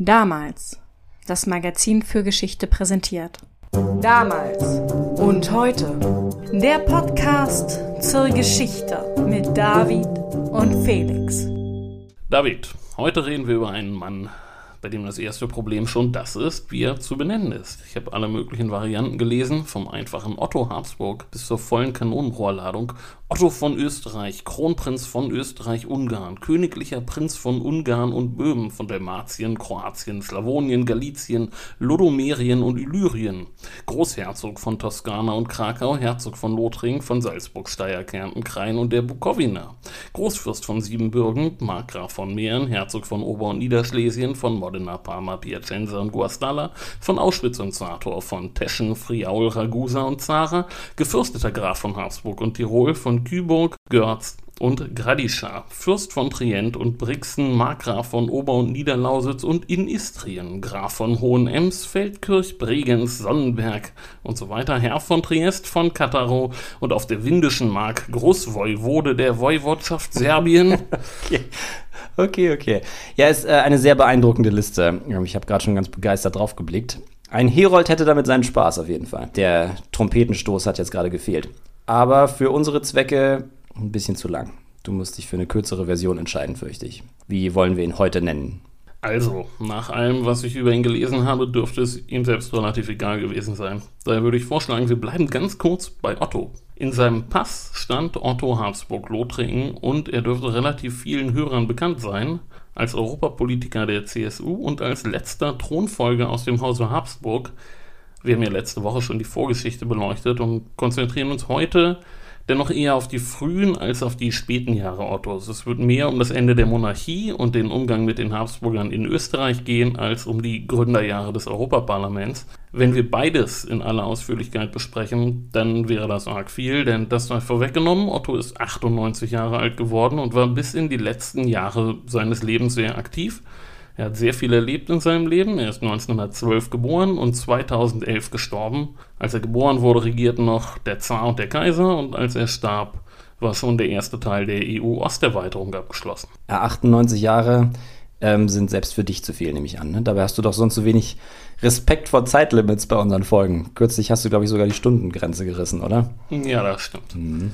Damals. Das Magazin für Geschichte präsentiert. Damals und heute. Der Podcast zur Geschichte mit David und Felix. David, heute reden wir über einen Mann, bei dem das erste Problem schon das ist, wie er zu benennen ist. Ich habe alle möglichen Varianten gelesen, vom einfachen Otto Habsburg bis zur vollen Kanonenrohrladung. Otto von Österreich, Kronprinz von Österreich-Ungarn, königlicher Prinz von Ungarn und Böhmen, von Dalmatien, Kroatien, Slawonien, Galizien, Lodomerien und Illyrien, Großherzog von Toskana und Krakau, Herzog von Lothringen, von Salzburg, Steyr, Kärnten, Krain und der Bukowina, Großfürst von Siebenbürgen, Markgraf von Mähren, Herzog von Ober- und Niederschlesien, von Modena, Parma, Piacenza und Guastalla, von Auschwitz und Sator, von Teschen, Friaul, Ragusa und Zara, gefürsteter Graf von Habsburg und Tirol, von von Küburg, Görz und Gradischa, Fürst von Trient und Brixen, Markgraf von Ober- und Niederlausitz und in Istrien, Graf von Hohenems, Feldkirch, Bregenz, Sonnenberg und so weiter, Herr von Triest, von Kattaro und auf der Windischen Mark Großvoivode der Woiwodschaft Serbien. okay. Okay, okay. Ja, ist äh, eine sehr beeindruckende Liste. Ich habe gerade schon ganz begeistert drauf geblickt. Ein Herold hätte damit seinen Spaß auf jeden Fall. Der Trompetenstoß hat jetzt gerade gefehlt aber für unsere Zwecke ein bisschen zu lang. Du musst dich für eine kürzere Version entscheiden, fürchte ich. Wie wollen wir ihn heute nennen? Also, nach allem, was ich über ihn gelesen habe, dürfte es ihm selbst relativ egal gewesen sein. Daher würde ich vorschlagen, wir bleiben ganz kurz bei Otto. In seinem Pass stand Otto Habsburg-Lothringen und er dürfte relativ vielen Hörern bekannt sein als Europapolitiker der CSU und als letzter Thronfolger aus dem Hause Habsburg, wir haben ja letzte Woche schon die Vorgeschichte beleuchtet und konzentrieren uns heute dennoch eher auf die frühen als auf die späten Jahre Ottos. Es wird mehr um das Ende der Monarchie und den Umgang mit den Habsburgern in Österreich gehen, als um die Gründerjahre des Europaparlaments. Wenn wir beides in aller Ausführlichkeit besprechen, dann wäre das arg viel, denn das sei vorweggenommen. Otto ist 98 Jahre alt geworden und war bis in die letzten Jahre seines Lebens sehr aktiv. Er hat sehr viel erlebt in seinem Leben. Er ist 1912 geboren und 2011 gestorben. Als er geboren wurde, regierten noch der Zar und der Kaiser und als er starb, war schon der erste Teil der EU-Osterweiterung abgeschlossen. Ja, 98 Jahre ähm, sind selbst für dich zu viel, nehme ich an. Ne? Dabei hast du doch sonst so wenig Respekt vor Zeitlimits bei unseren Folgen. Kürzlich hast du, glaube ich, sogar die Stundengrenze gerissen, oder? Ja, das stimmt. Mhm.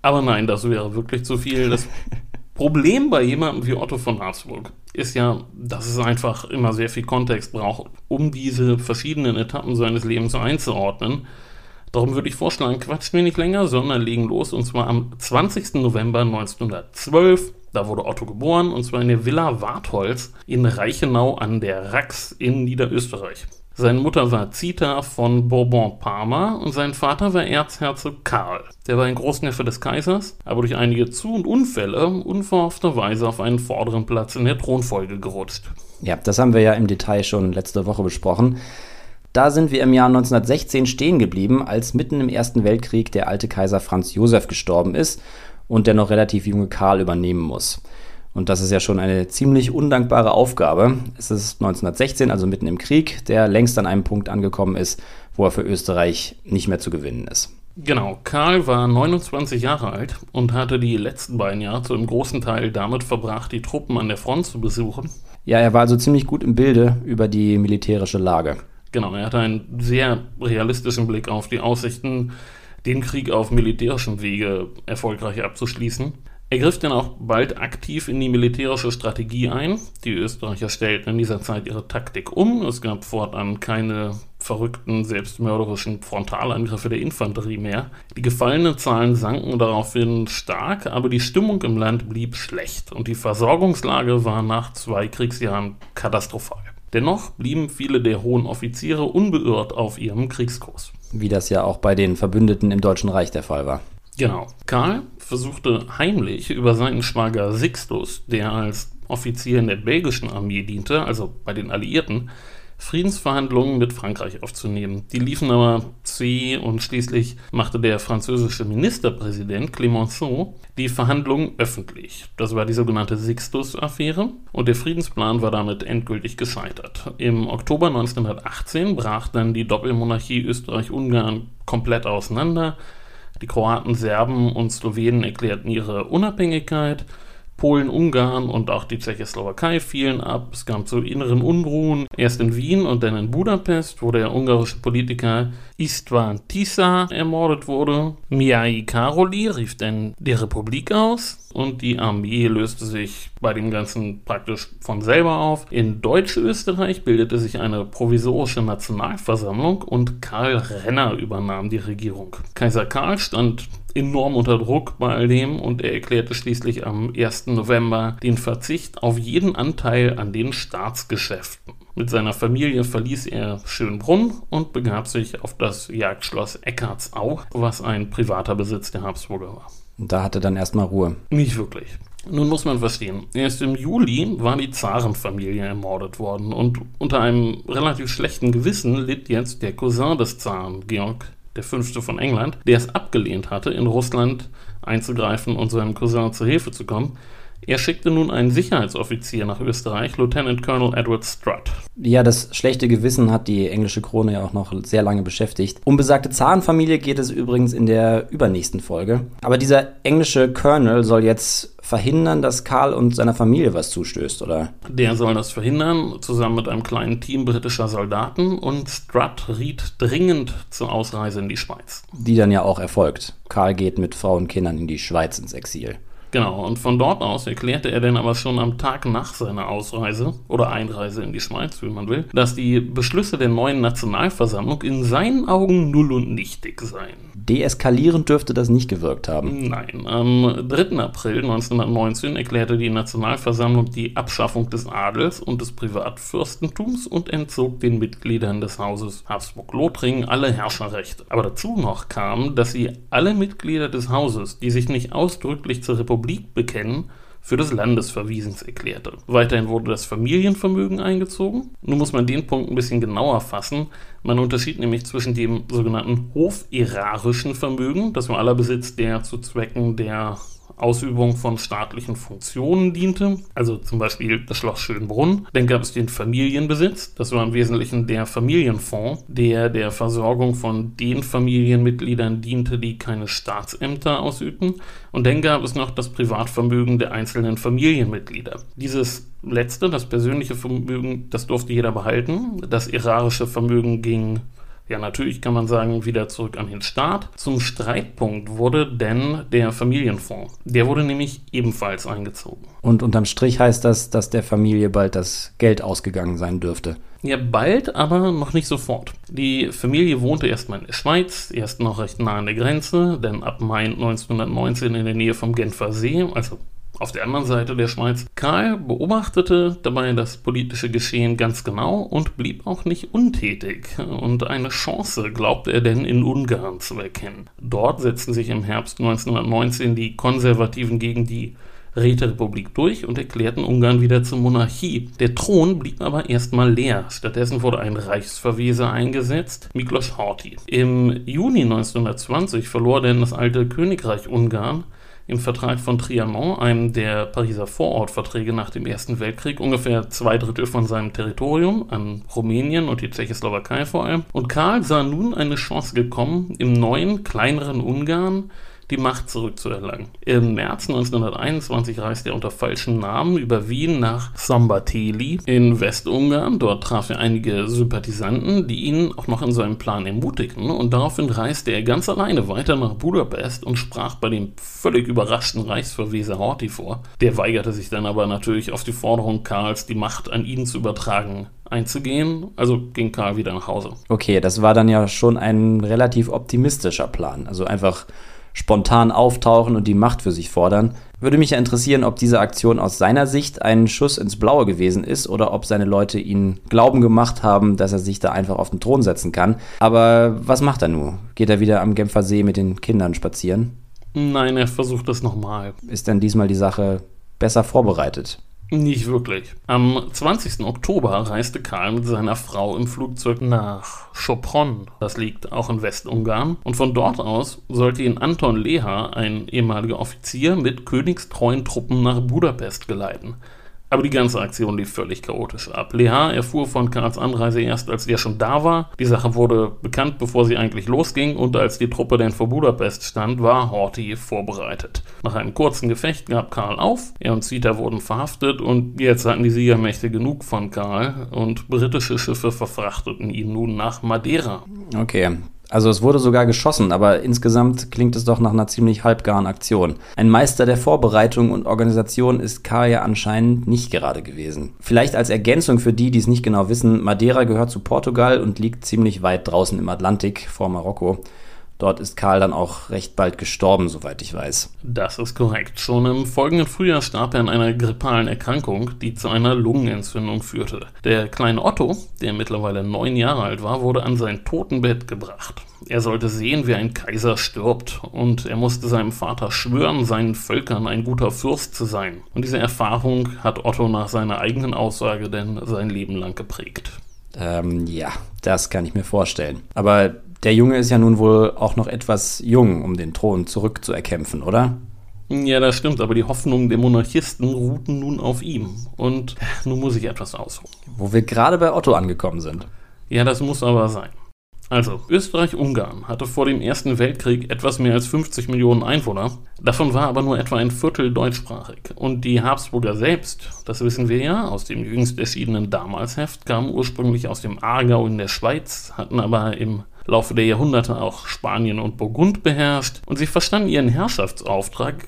Aber nein, das wäre wirklich zu viel. Das Problem bei jemandem wie Otto von Habsburg ist ja, dass es einfach immer sehr viel Kontext braucht, um diese verschiedenen Etappen seines Lebens einzuordnen. Darum würde ich vorschlagen, quatscht mir nicht länger, sondern legen los und zwar am 20. November 1912. Da wurde Otto geboren und zwar in der Villa Wartholz in Reichenau an der Rax in Niederösterreich. Seine Mutter war Zita von Bourbon-Parma und sein Vater war Erzherzog Karl. Der war ein Großneffe des Kaisers, aber durch einige Zu- und Unfälle unverhoffterweise auf einen vorderen Platz in der Thronfolge gerutscht. Ja, das haben wir ja im Detail schon letzte Woche besprochen. Da sind wir im Jahr 1916 stehen geblieben, als mitten im Ersten Weltkrieg der alte Kaiser Franz Josef gestorben ist und der noch relativ junge Karl übernehmen muss. Und das ist ja schon eine ziemlich undankbare Aufgabe. Es ist 1916, also mitten im Krieg, der längst an einem Punkt angekommen ist, wo er für Österreich nicht mehr zu gewinnen ist. Genau, Karl war 29 Jahre alt und hatte die letzten beiden Jahre zu einem großen Teil damit verbracht, die Truppen an der Front zu besuchen. Ja, er war also ziemlich gut im Bilde über die militärische Lage. Genau, er hatte einen sehr realistischen Blick auf die Aussichten, den Krieg auf militärischem Wege erfolgreich abzuschließen. Er griff dann auch bald aktiv in die militärische Strategie ein. Die Österreicher stellten in dieser Zeit ihre Taktik um. Es gab fortan keine verrückten, selbstmörderischen Frontalangriffe der Infanterie mehr. Die gefallenen Zahlen sanken daraufhin stark, aber die Stimmung im Land blieb schlecht und die Versorgungslage war nach zwei Kriegsjahren katastrophal. Dennoch blieben viele der hohen Offiziere unbeirrt auf ihrem Kriegskurs. Wie das ja auch bei den Verbündeten im Deutschen Reich der Fall war. Genau. Karl versuchte heimlich über seinen Schwager Sixtus, der als Offizier in der belgischen Armee diente, also bei den Alliierten, Friedensverhandlungen mit Frankreich aufzunehmen. Die liefen aber zäh und schließlich machte der französische Ministerpräsident Clemenceau die Verhandlungen öffentlich. Das war die sogenannte Sixtus-Affäre und der Friedensplan war damit endgültig gescheitert. Im Oktober 1918 brach dann die Doppelmonarchie Österreich-Ungarn komplett auseinander. Die Kroaten, Serben und Slowenen erklärten ihre Unabhängigkeit. Polen, Ungarn und auch die Tschechoslowakei fielen ab. Es kam zu inneren Unruhen, erst in Wien und dann in Budapest, wo der ungarische Politiker Istvan Tisa ermordet wurde. Miai Karoli rief dann die Republik aus und die Armee löste sich bei dem Ganzen praktisch von selber auf. In Deutsch-Österreich bildete sich eine provisorische Nationalversammlung und Karl Renner übernahm die Regierung. Kaiser Karl stand enorm unter Druck bei all dem und er erklärte schließlich am 1. November den Verzicht auf jeden Anteil an den Staatsgeschäften. Mit seiner Familie verließ er Schönbrunn und begab sich auf das Jagdschloss Eckartsau, was ein privater Besitz der Habsburger war. Da hatte dann erstmal Ruhe. Nicht wirklich. Nun muss man verstehen, erst im Juli war die Zarenfamilie ermordet worden und unter einem relativ schlechten Gewissen litt jetzt der Cousin des Zaren, Georg der Fünfte von England, der es abgelehnt hatte, in Russland einzugreifen und seinem Cousin zur Hilfe zu kommen. Er schickte nun einen Sicherheitsoffizier nach Österreich, Lieutenant Colonel Edward Strutt. Ja, das schlechte Gewissen hat die englische Krone ja auch noch sehr lange beschäftigt. Um besagte Zarenfamilie geht es übrigens in der übernächsten Folge. Aber dieser englische Colonel soll jetzt verhindern, dass Karl und seiner Familie was zustößt, oder? Der soll das verhindern, zusammen mit einem kleinen Team britischer Soldaten und Strutt riet dringend zur Ausreise in die Schweiz. Die dann ja auch erfolgt. Karl geht mit Frau und Kindern in die Schweiz ins Exil. Genau, und von dort aus erklärte er dann aber schon am Tag nach seiner Ausreise oder Einreise in die Schweiz, wie man will, dass die Beschlüsse der neuen Nationalversammlung in seinen Augen null und nichtig seien. Deeskalierend dürfte das nicht gewirkt haben. Nein, am 3. April 1919 erklärte die Nationalversammlung die Abschaffung des Adels und des Privatfürstentums und entzog den Mitgliedern des Hauses Habsburg-Lothringen alle Herrscherrechte. Aber dazu noch kam, dass sie alle Mitglieder des Hauses, die sich nicht ausdrücklich zur Republik Republik bekennen, für des Landesverwiesens erklärte. Weiterhin wurde das Familienvermögen eingezogen. Nun muss man den Punkt ein bisschen genauer fassen. Man unterschied nämlich zwischen dem sogenannten hoferarischen Vermögen, das war aller Besitz, der zu Zwecken der Ausübung von staatlichen Funktionen diente, also zum Beispiel das Schloss Schönbrunn. Dann gab es den Familienbesitz, das war im Wesentlichen der Familienfonds, der der Versorgung von den Familienmitgliedern diente, die keine Staatsämter ausübten. Und dann gab es noch das Privatvermögen der einzelnen Familienmitglieder. Dieses letzte, das persönliche Vermögen, das durfte jeder behalten. Das irarische Vermögen ging ja, natürlich kann man sagen, wieder zurück an den Staat. Zum Streitpunkt wurde denn der Familienfonds. Der wurde nämlich ebenfalls eingezogen. Und unterm Strich heißt das, dass der Familie bald das Geld ausgegangen sein dürfte. Ja, bald, aber noch nicht sofort. Die Familie wohnte erstmal in der Schweiz, erst noch recht nah an der Grenze, denn ab Mai 1919 in der Nähe vom Genfer See, also auf der anderen Seite der Schweiz. Karl beobachtete dabei das politische Geschehen ganz genau und blieb auch nicht untätig. Und eine Chance glaubte er denn in Ungarn zu erkennen. Dort setzten sich im Herbst 1919 die Konservativen gegen die Räterepublik durch und erklärten Ungarn wieder zur Monarchie. Der Thron blieb aber erstmal leer. Stattdessen wurde ein Reichsverweser eingesetzt, Miklos Horthy. Im Juni 1920 verlor denn das alte Königreich Ungarn im Vertrag von Trianon, einem der Pariser Vorortverträge nach dem Ersten Weltkrieg, ungefähr zwei Drittel von seinem Territorium an Rumänien und die Tschechoslowakei vor allem. Und Karl sah nun eine Chance gekommen, im neuen, kleineren Ungarn die Macht zurückzuerlangen. Im März 1921 reiste er unter falschem Namen über Wien nach Sambateli in Westungarn. Dort traf er einige Sympathisanten, die ihn auch noch in seinem Plan ermutigten. Und daraufhin reiste er ganz alleine weiter nach Budapest und sprach bei dem völlig überraschten Reichsverweser Horthy vor. Der weigerte sich dann aber natürlich auf die Forderung Karls, die Macht an ihn zu übertragen, einzugehen. Also ging Karl wieder nach Hause. Okay, das war dann ja schon ein relativ optimistischer Plan. Also einfach spontan auftauchen und die Macht für sich fordern. Würde mich ja interessieren, ob diese Aktion aus seiner Sicht ein Schuss ins Blaue gewesen ist oder ob seine Leute ihn glauben gemacht haben, dass er sich da einfach auf den Thron setzen kann. Aber was macht er nun? Geht er wieder am Genfer See mit den Kindern spazieren? Nein, er versucht es nochmal. Ist denn diesmal die Sache besser vorbereitet? Nicht wirklich. Am 20. Oktober reiste Karl mit seiner Frau im Flugzeug nach Sopron, das liegt auch in Westungarn, und von dort aus sollte ihn Anton Leha, ein ehemaliger Offizier, mit königstreuen Truppen nach Budapest geleiten. Aber die ganze Aktion lief völlig chaotisch ab. Lehar erfuhr von Karls Anreise erst, als er schon da war. Die Sache wurde bekannt, bevor sie eigentlich losging, und als die Truppe dann vor Budapest stand, war Horthy vorbereitet. Nach einem kurzen Gefecht gab Karl auf, er und Zita wurden verhaftet und jetzt hatten die Siegermächte genug von Karl und britische Schiffe verfrachteten ihn nun nach Madeira. Okay, also es wurde sogar geschossen, aber insgesamt klingt es doch nach einer ziemlich halbgaren Aktion. Ein Meister der Vorbereitung und Organisation ist Karl ja anscheinend nicht gerade gewesen. Vielleicht als Ergänzung für die, die es nicht genau wissen, Madeira gehört zu Portugal und liegt ziemlich weit draußen im Atlantik vor Marokko. Dort ist Karl dann auch recht bald gestorben, soweit ich weiß. Das ist korrekt. Schon im folgenden Frühjahr starb er an einer grippalen Erkrankung, die zu einer Lungenentzündung führte. Der kleine Otto, der mittlerweile neun Jahre alt war, wurde an sein Totenbett gebracht. Er sollte sehen, wie ein Kaiser stirbt, und er musste seinem Vater schwören, seinen Völkern ein guter Fürst zu sein. Und diese Erfahrung hat Otto nach seiner eigenen Aussage denn sein Leben lang geprägt. Ähm, ja, das kann ich mir vorstellen. Aber der Junge ist ja nun wohl auch noch etwas jung, um den Thron zurückzuerkämpfen, oder? Ja, das stimmt, aber die Hoffnungen der Monarchisten ruhten nun auf ihm. Und nun muss ich etwas ausholen. Wo wir gerade bei Otto angekommen sind. Ja, das muss aber sein. Also, Österreich-Ungarn hatte vor dem Ersten Weltkrieg etwas mehr als 50 Millionen Einwohner. Davon war aber nur etwa ein Viertel deutschsprachig. Und die Habsburger selbst, das wissen wir ja aus dem jüngst erschienenen Damalsheft, kamen ursprünglich aus dem Aargau in der Schweiz, hatten aber im Laufe der Jahrhunderte auch Spanien und Burgund beherrscht und sie verstanden ihren Herrschaftsauftrag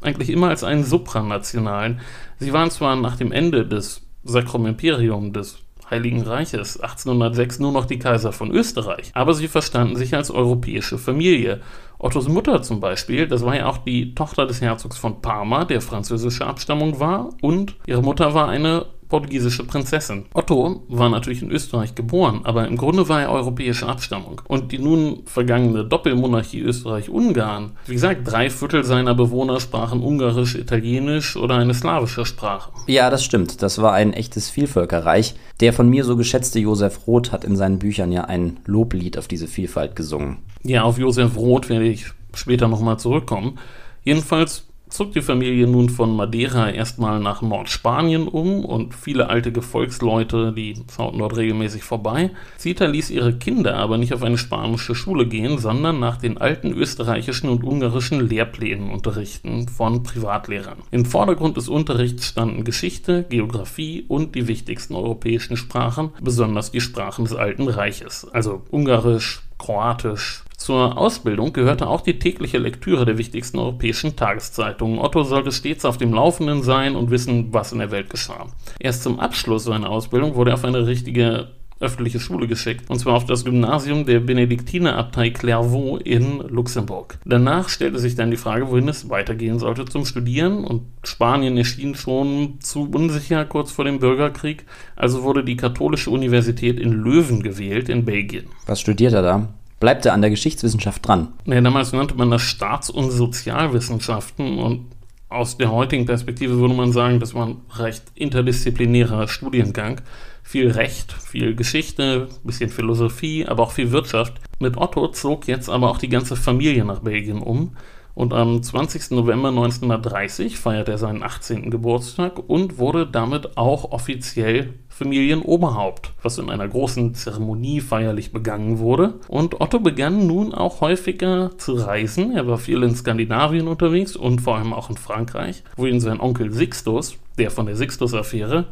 eigentlich immer als einen supranationalen. Sie waren zwar nach dem Ende des Sacrum Imperium, des Heiligen Reiches 1806 nur noch die Kaiser von Österreich, aber sie verstanden sich als europäische Familie. Ottos Mutter zum Beispiel, das war ja auch die Tochter des Herzogs von Parma, der französische Abstammung war, und ihre Mutter war eine portugiesische Prinzessin. Otto war natürlich in Österreich geboren, aber im Grunde war er europäischer Abstammung. Und die nun vergangene Doppelmonarchie Österreich-Ungarn, wie gesagt, drei Viertel seiner Bewohner sprachen Ungarisch, Italienisch oder eine slawische Sprache. Ja, das stimmt. Das war ein echtes Vielvölkerreich. Der von mir so geschätzte Josef Roth hat in seinen Büchern ja ein Loblied auf diese Vielfalt gesungen. Ja, auf Josef Roth werde ich später nochmal zurückkommen. Jedenfalls zog die Familie nun von Madeira erstmal nach Nordspanien um und viele alte Gefolgsleute, die schauten dort regelmäßig vorbei. Zita ließ ihre Kinder aber nicht auf eine spanische Schule gehen, sondern nach den alten österreichischen und ungarischen Lehrplänen unterrichten von Privatlehrern. Im Vordergrund des Unterrichts standen Geschichte, Geographie und die wichtigsten europäischen Sprachen, besonders die Sprachen des Alten Reiches, also Ungarisch, Kroatisch, zur Ausbildung gehörte auch die tägliche Lektüre der wichtigsten europäischen Tageszeitungen. Otto sollte stets auf dem Laufenden sein und wissen, was in der Welt geschah. Erst zum Abschluss seiner Ausbildung wurde er auf eine richtige öffentliche Schule geschickt, und zwar auf das Gymnasium der Benediktinerabtei Clairvaux in Luxemburg. Danach stellte sich dann die Frage, wohin es weitergehen sollte zum Studieren, und Spanien erschien schon zu unsicher kurz vor dem Bürgerkrieg, also wurde die Katholische Universität in Löwen gewählt in Belgien. Was studiert er da? bleibt er an der Geschichtswissenschaft dran. Ja, damals nannte man das Staats- und Sozialwissenschaften und aus der heutigen Perspektive würde man sagen, das war ein recht interdisziplinärer Studiengang. Viel Recht, viel Geschichte, bisschen Philosophie, aber auch viel Wirtschaft. Mit Otto zog jetzt aber auch die ganze Familie nach Belgien um und am 20. November 1930 feierte er seinen 18. Geburtstag und wurde damit auch offiziell Familienoberhaupt, was in einer großen Zeremonie feierlich begangen wurde. Und Otto begann nun auch häufiger zu reisen. Er war viel in Skandinavien unterwegs und vor allem auch in Frankreich, wo ihn sein Onkel Sixtus, der von der Sixtus-Affäre,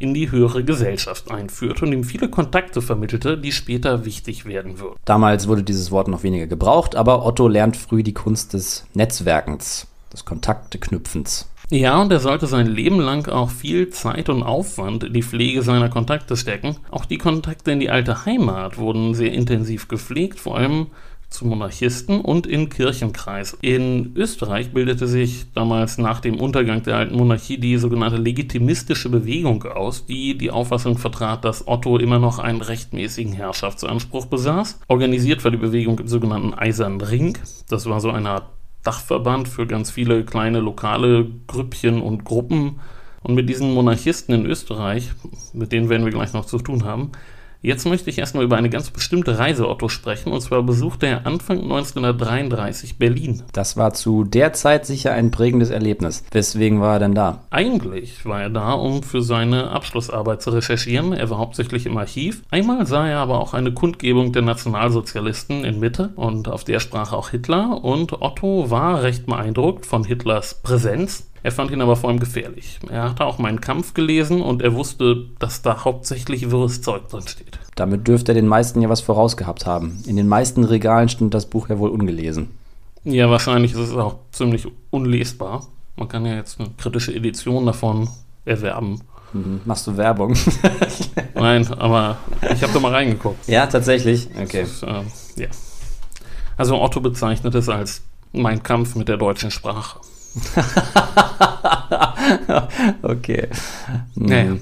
in die höhere Gesellschaft einführte und ihm viele Kontakte vermittelte, die später wichtig werden würden. Damals wurde dieses Wort noch weniger gebraucht, aber Otto lernt früh die Kunst des Netzwerkens, des Kontakteknüpfens. Ja, und er sollte sein Leben lang auch viel Zeit und Aufwand in die Pflege seiner Kontakte stecken. Auch die Kontakte in die alte Heimat wurden sehr intensiv gepflegt, vor allem zu Monarchisten und in Kirchenkreis. In Österreich bildete sich damals nach dem Untergang der alten Monarchie die sogenannte legitimistische Bewegung aus, die die Auffassung vertrat, dass Otto immer noch einen rechtmäßigen Herrschaftsanspruch besaß. Organisiert war die Bewegung im sogenannten Eisernen Ring. Das war so eine Art Dachverband für ganz viele kleine lokale Grüppchen und Gruppen. Und mit diesen Monarchisten in Österreich, mit denen werden wir gleich noch zu tun haben, Jetzt möchte ich erstmal über eine ganz bestimmte Reise Otto sprechen, und zwar besuchte er Anfang 1933 Berlin. Das war zu der Zeit sicher ein prägendes Erlebnis. Weswegen war er denn da? Eigentlich war er da, um für seine Abschlussarbeit zu recherchieren. Er war hauptsächlich im Archiv. Einmal sah er aber auch eine Kundgebung der Nationalsozialisten in Mitte und auf der sprach auch Hitler und Otto war recht beeindruckt von Hitlers Präsenz er fand ihn aber vor allem gefährlich. Er hatte auch meinen Kampf gelesen und er wusste, dass da hauptsächlich wirres Zeug drin steht. Damit dürfte er den meisten ja was vorausgehabt haben. In den meisten Regalen stimmt das Buch ja wohl ungelesen. Ja, wahrscheinlich ist es auch ziemlich unlesbar. Man kann ja jetzt eine kritische Edition davon erwerben. Mhm. Machst du Werbung? Nein, aber ich habe da mal reingeguckt. Ja, tatsächlich. Okay. Ist, äh, ja. Also Otto bezeichnet es als mein Kampf mit der deutschen Sprache. okay. Naja.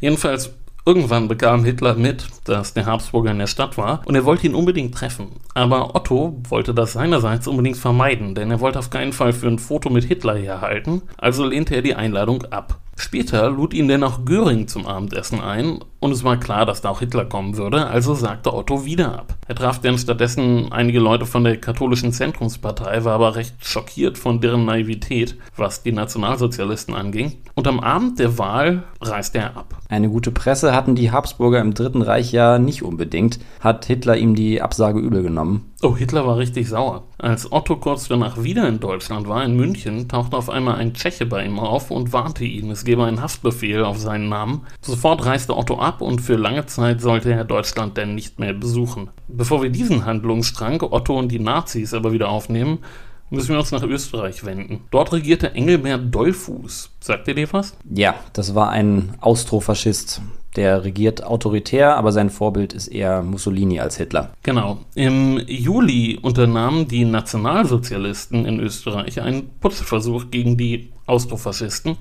Jedenfalls, irgendwann bekam Hitler mit, dass der Habsburger in der Stadt war und er wollte ihn unbedingt treffen. Aber Otto wollte das seinerseits unbedingt vermeiden, denn er wollte auf keinen Fall für ein Foto mit Hitler herhalten, also lehnte er die Einladung ab. Später lud ihn denn auch Göring zum Abendessen ein und es war klar, dass da auch Hitler kommen würde, also sagte Otto wieder ab. Er traf denn stattdessen einige Leute von der katholischen Zentrumspartei, war aber recht schockiert von deren Naivität, was die Nationalsozialisten anging. Und am Abend der Wahl reiste er ab. Eine gute Presse hatten die Habsburger im Dritten Reich ja nicht unbedingt. Hat Hitler ihm die Absage übel genommen? Oh, Hitler war richtig sauer. Als Otto kurz danach wieder in Deutschland war, in München, tauchte auf einmal ein Tscheche bei ihm auf und warnte ihn, es gebe einen Haftbefehl auf seinen Namen. Sofort reiste Otto ab und für lange Zeit sollte er Deutschland denn nicht mehr besuchen. Bevor wir diesen Handlungsstrang, Otto und die Nazis, aber wieder aufnehmen, müssen wir uns nach Österreich wenden. Dort regierte Engelbert Dollfuß. Sagt ihr dir was? Ja, das war ein Austrofaschist. Der regiert autoritär, aber sein Vorbild ist eher Mussolini als Hitler. Genau. Im Juli unternahmen die Nationalsozialisten in Österreich einen Putzversuch gegen die Austrofaschisten.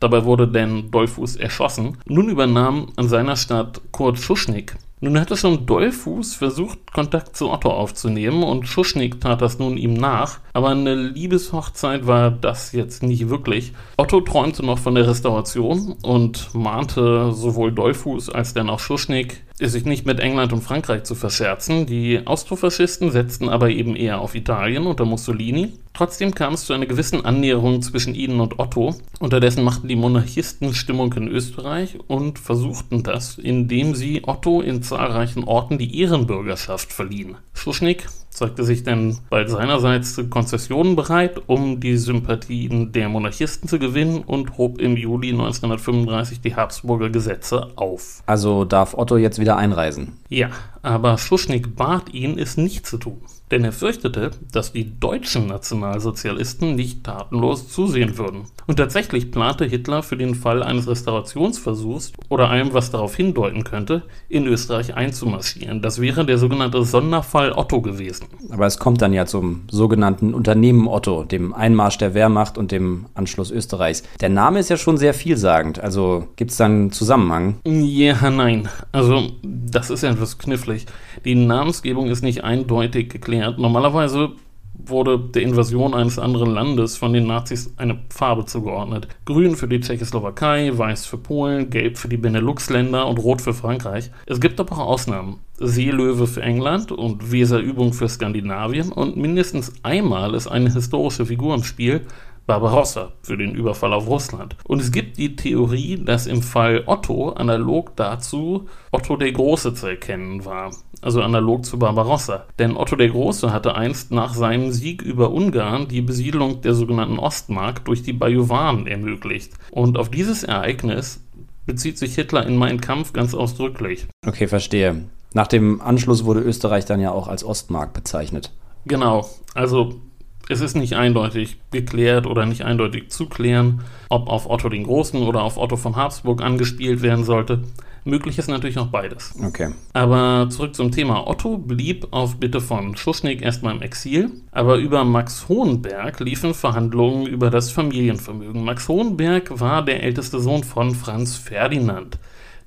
Dabei wurde denn Dollfuß erschossen. Nun übernahm an seiner Stadt Kurt Schuschnigg nun hatte schon Dollfuß versucht, Kontakt zu Otto aufzunehmen und Schuschnigg tat das nun ihm nach, aber eine Liebeshochzeit war das jetzt nicht wirklich. Otto träumte noch von der Restauration und mahnte sowohl Dollfuß als dann auch Schuschnigg, sich nicht mit England und Frankreich zu verscherzen. Die Austrofaschisten setzten aber eben eher auf Italien unter Mussolini Trotzdem kam es zu einer gewissen Annäherung zwischen ihnen und Otto. Unterdessen machten die Monarchisten Stimmung in Österreich und versuchten das, indem sie Otto in zahlreichen Orten die Ehrenbürgerschaft verliehen. Schuschnigg zeigte sich dann bald seinerseits zu Konzessionen bereit, um die Sympathien der Monarchisten zu gewinnen und hob im Juli 1935 die Habsburger Gesetze auf. Also darf Otto jetzt wieder einreisen? Ja, aber Schuschnigg bat ihn, es nicht zu tun denn er fürchtete, dass die deutschen Nationalsozialisten nicht tatenlos zusehen würden. Und tatsächlich plante Hitler für den Fall eines Restaurationsversuchs oder allem, was darauf hindeuten könnte, in Österreich einzumarschieren. Das wäre der sogenannte Sonderfall Otto gewesen. Aber es kommt dann ja zum sogenannten Unternehmen Otto, dem Einmarsch der Wehrmacht und dem Anschluss Österreichs. Der Name ist ja schon sehr vielsagend, also gibt es dann einen Zusammenhang? Ja, nein. Also, das ist ja etwas knifflig. Die Namensgebung ist nicht eindeutig geklärt. Normalerweise wurde der Invasion eines anderen Landes von den Nazis eine Farbe zugeordnet. Grün für die Tschechoslowakei, weiß für Polen, gelb für die Benelux-Länder und rot für Frankreich. Es gibt aber auch Ausnahmen. Seelöwe für England und Weserübung für Skandinavien und mindestens einmal ist eine historische Figur im Spiel, Barbarossa für den Überfall auf Russland. Und es gibt die Theorie, dass im Fall Otto analog dazu Otto der Große zu erkennen war. Also analog zu Barbarossa. Denn Otto der Große hatte einst nach seinem Sieg über Ungarn die Besiedlung der sogenannten Ostmark durch die Bajuwaren ermöglicht. Und auf dieses Ereignis bezieht sich Hitler in Mein Kampf ganz ausdrücklich. Okay, verstehe. Nach dem Anschluss wurde Österreich dann ja auch als Ostmark bezeichnet. Genau. Also es ist nicht eindeutig geklärt oder nicht eindeutig zu klären, ob auf Otto den Großen oder auf Otto von Habsburg angespielt werden sollte. Möglich ist natürlich auch beides. Okay. Aber zurück zum Thema. Otto blieb auf Bitte von Schuschnigg erstmal im Exil, aber über Max Hohenberg liefen Verhandlungen über das Familienvermögen. Max Hohenberg war der älteste Sohn von Franz Ferdinand.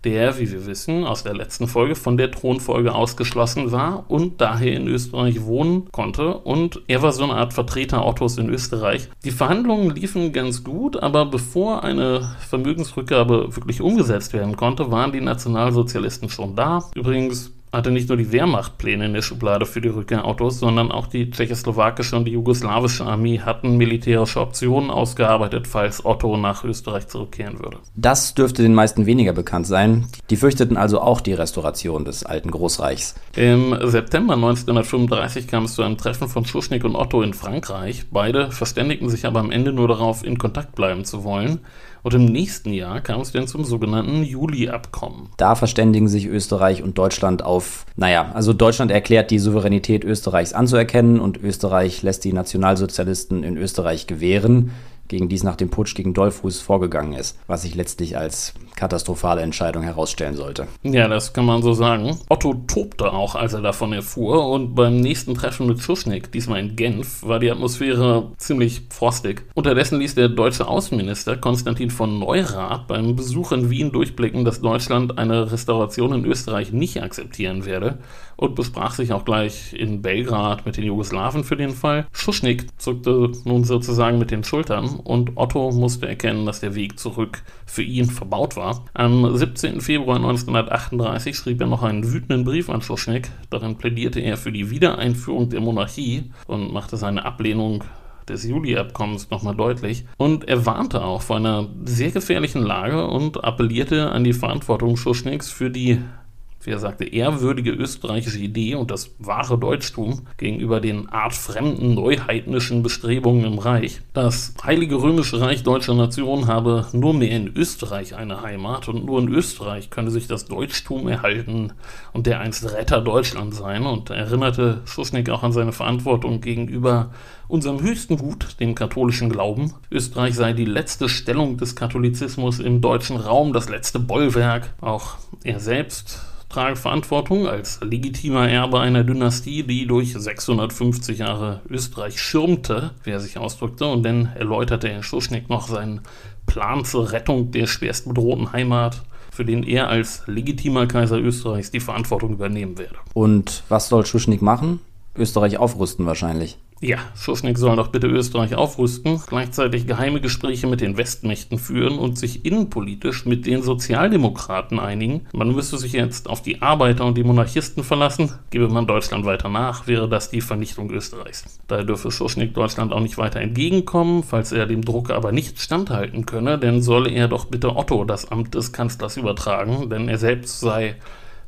Der, wie wir wissen, aus der letzten Folge von der Thronfolge ausgeschlossen war und daher in Österreich wohnen konnte. Und er war so eine Art Vertreter Ottos in Österreich. Die Verhandlungen liefen ganz gut, aber bevor eine Vermögensrückgabe wirklich umgesetzt werden konnte, waren die Nationalsozialisten schon da. Übrigens hatte nicht nur die Wehrmacht Pläne in der Schublade für die Rückkehrautos, sondern auch die tschechoslowakische und die jugoslawische Armee hatten militärische Optionen ausgearbeitet, falls Otto nach Österreich zurückkehren würde. Das dürfte den meisten weniger bekannt sein. Die fürchteten also auch die Restauration des alten Großreichs. Im September 1935 kam es zu einem Treffen von Schuschnigg und Otto in Frankreich. Beide verständigten sich aber am Ende nur darauf, in Kontakt bleiben zu wollen. Und im nächsten Jahr kam es dann zum sogenannten Juli-Abkommen. Da verständigen sich Österreich und Deutschland auf, naja, also Deutschland erklärt die Souveränität Österreichs anzuerkennen und Österreich lässt die Nationalsozialisten in Österreich gewähren gegen dies nach dem Putsch gegen Dollfuß vorgegangen ist, was sich letztlich als katastrophale Entscheidung herausstellen sollte. Ja, das kann man so sagen. Otto tobte auch, als er davon erfuhr und beim nächsten Treffen mit Schuschnigg, diesmal in Genf, war die Atmosphäre ziemlich frostig. Unterdessen ließ der deutsche Außenminister Konstantin von Neurath beim Besuch in Wien durchblicken, dass Deutschland eine Restauration in Österreich nicht akzeptieren werde und besprach sich auch gleich in Belgrad mit den Jugoslawen für den Fall. Schuschnigg zuckte nun sozusagen mit den Schultern und Otto musste erkennen, dass der Weg zurück für ihn verbaut war. Am 17. Februar 1938 schrieb er noch einen wütenden Brief an Schuschnigg. Darin plädierte er für die Wiedereinführung der Monarchie und machte seine Ablehnung des Juli-Abkommens nochmal deutlich. Und er warnte auch vor einer sehr gefährlichen Lage und appellierte an die Verantwortung Schuschniggs für die wie er sagte, ehrwürdige österreichische Idee und das wahre Deutschtum gegenüber den artfremden neuheidnischen Bestrebungen im Reich. Das Heilige Römische Reich deutscher Nation habe nur mehr in Österreich eine Heimat und nur in Österreich könne sich das Deutschtum erhalten und der einst Retter Deutschland sein und erinnerte Schuschnigg auch an seine Verantwortung gegenüber unserem höchsten Gut, dem katholischen Glauben. Österreich sei die letzte Stellung des Katholizismus im deutschen Raum, das letzte Bollwerk. Auch er selbst trage Verantwortung als legitimer Erbe einer Dynastie, die durch 650 Jahre Österreich schirmte, wie er sich ausdrückte, und dann erläuterte Herr Schuschnigg noch seinen Plan zur Rettung der schwerst bedrohten Heimat, für den er als legitimer Kaiser Österreichs die Verantwortung übernehmen werde. Und was soll Schuschnigg machen? Österreich aufrüsten wahrscheinlich. Ja, Schuschnigg soll doch bitte Österreich aufrüsten, gleichzeitig geheime Gespräche mit den Westmächten führen und sich innenpolitisch mit den Sozialdemokraten einigen. Man müsste sich jetzt auf die Arbeiter und die Monarchisten verlassen. Gebe man Deutschland weiter nach, wäre das die Vernichtung Österreichs. Daher dürfe Schuschnigg Deutschland auch nicht weiter entgegenkommen, falls er dem Druck aber nicht standhalten könne, denn solle er doch bitte Otto das Amt des Kanzlers übertragen, denn er selbst sei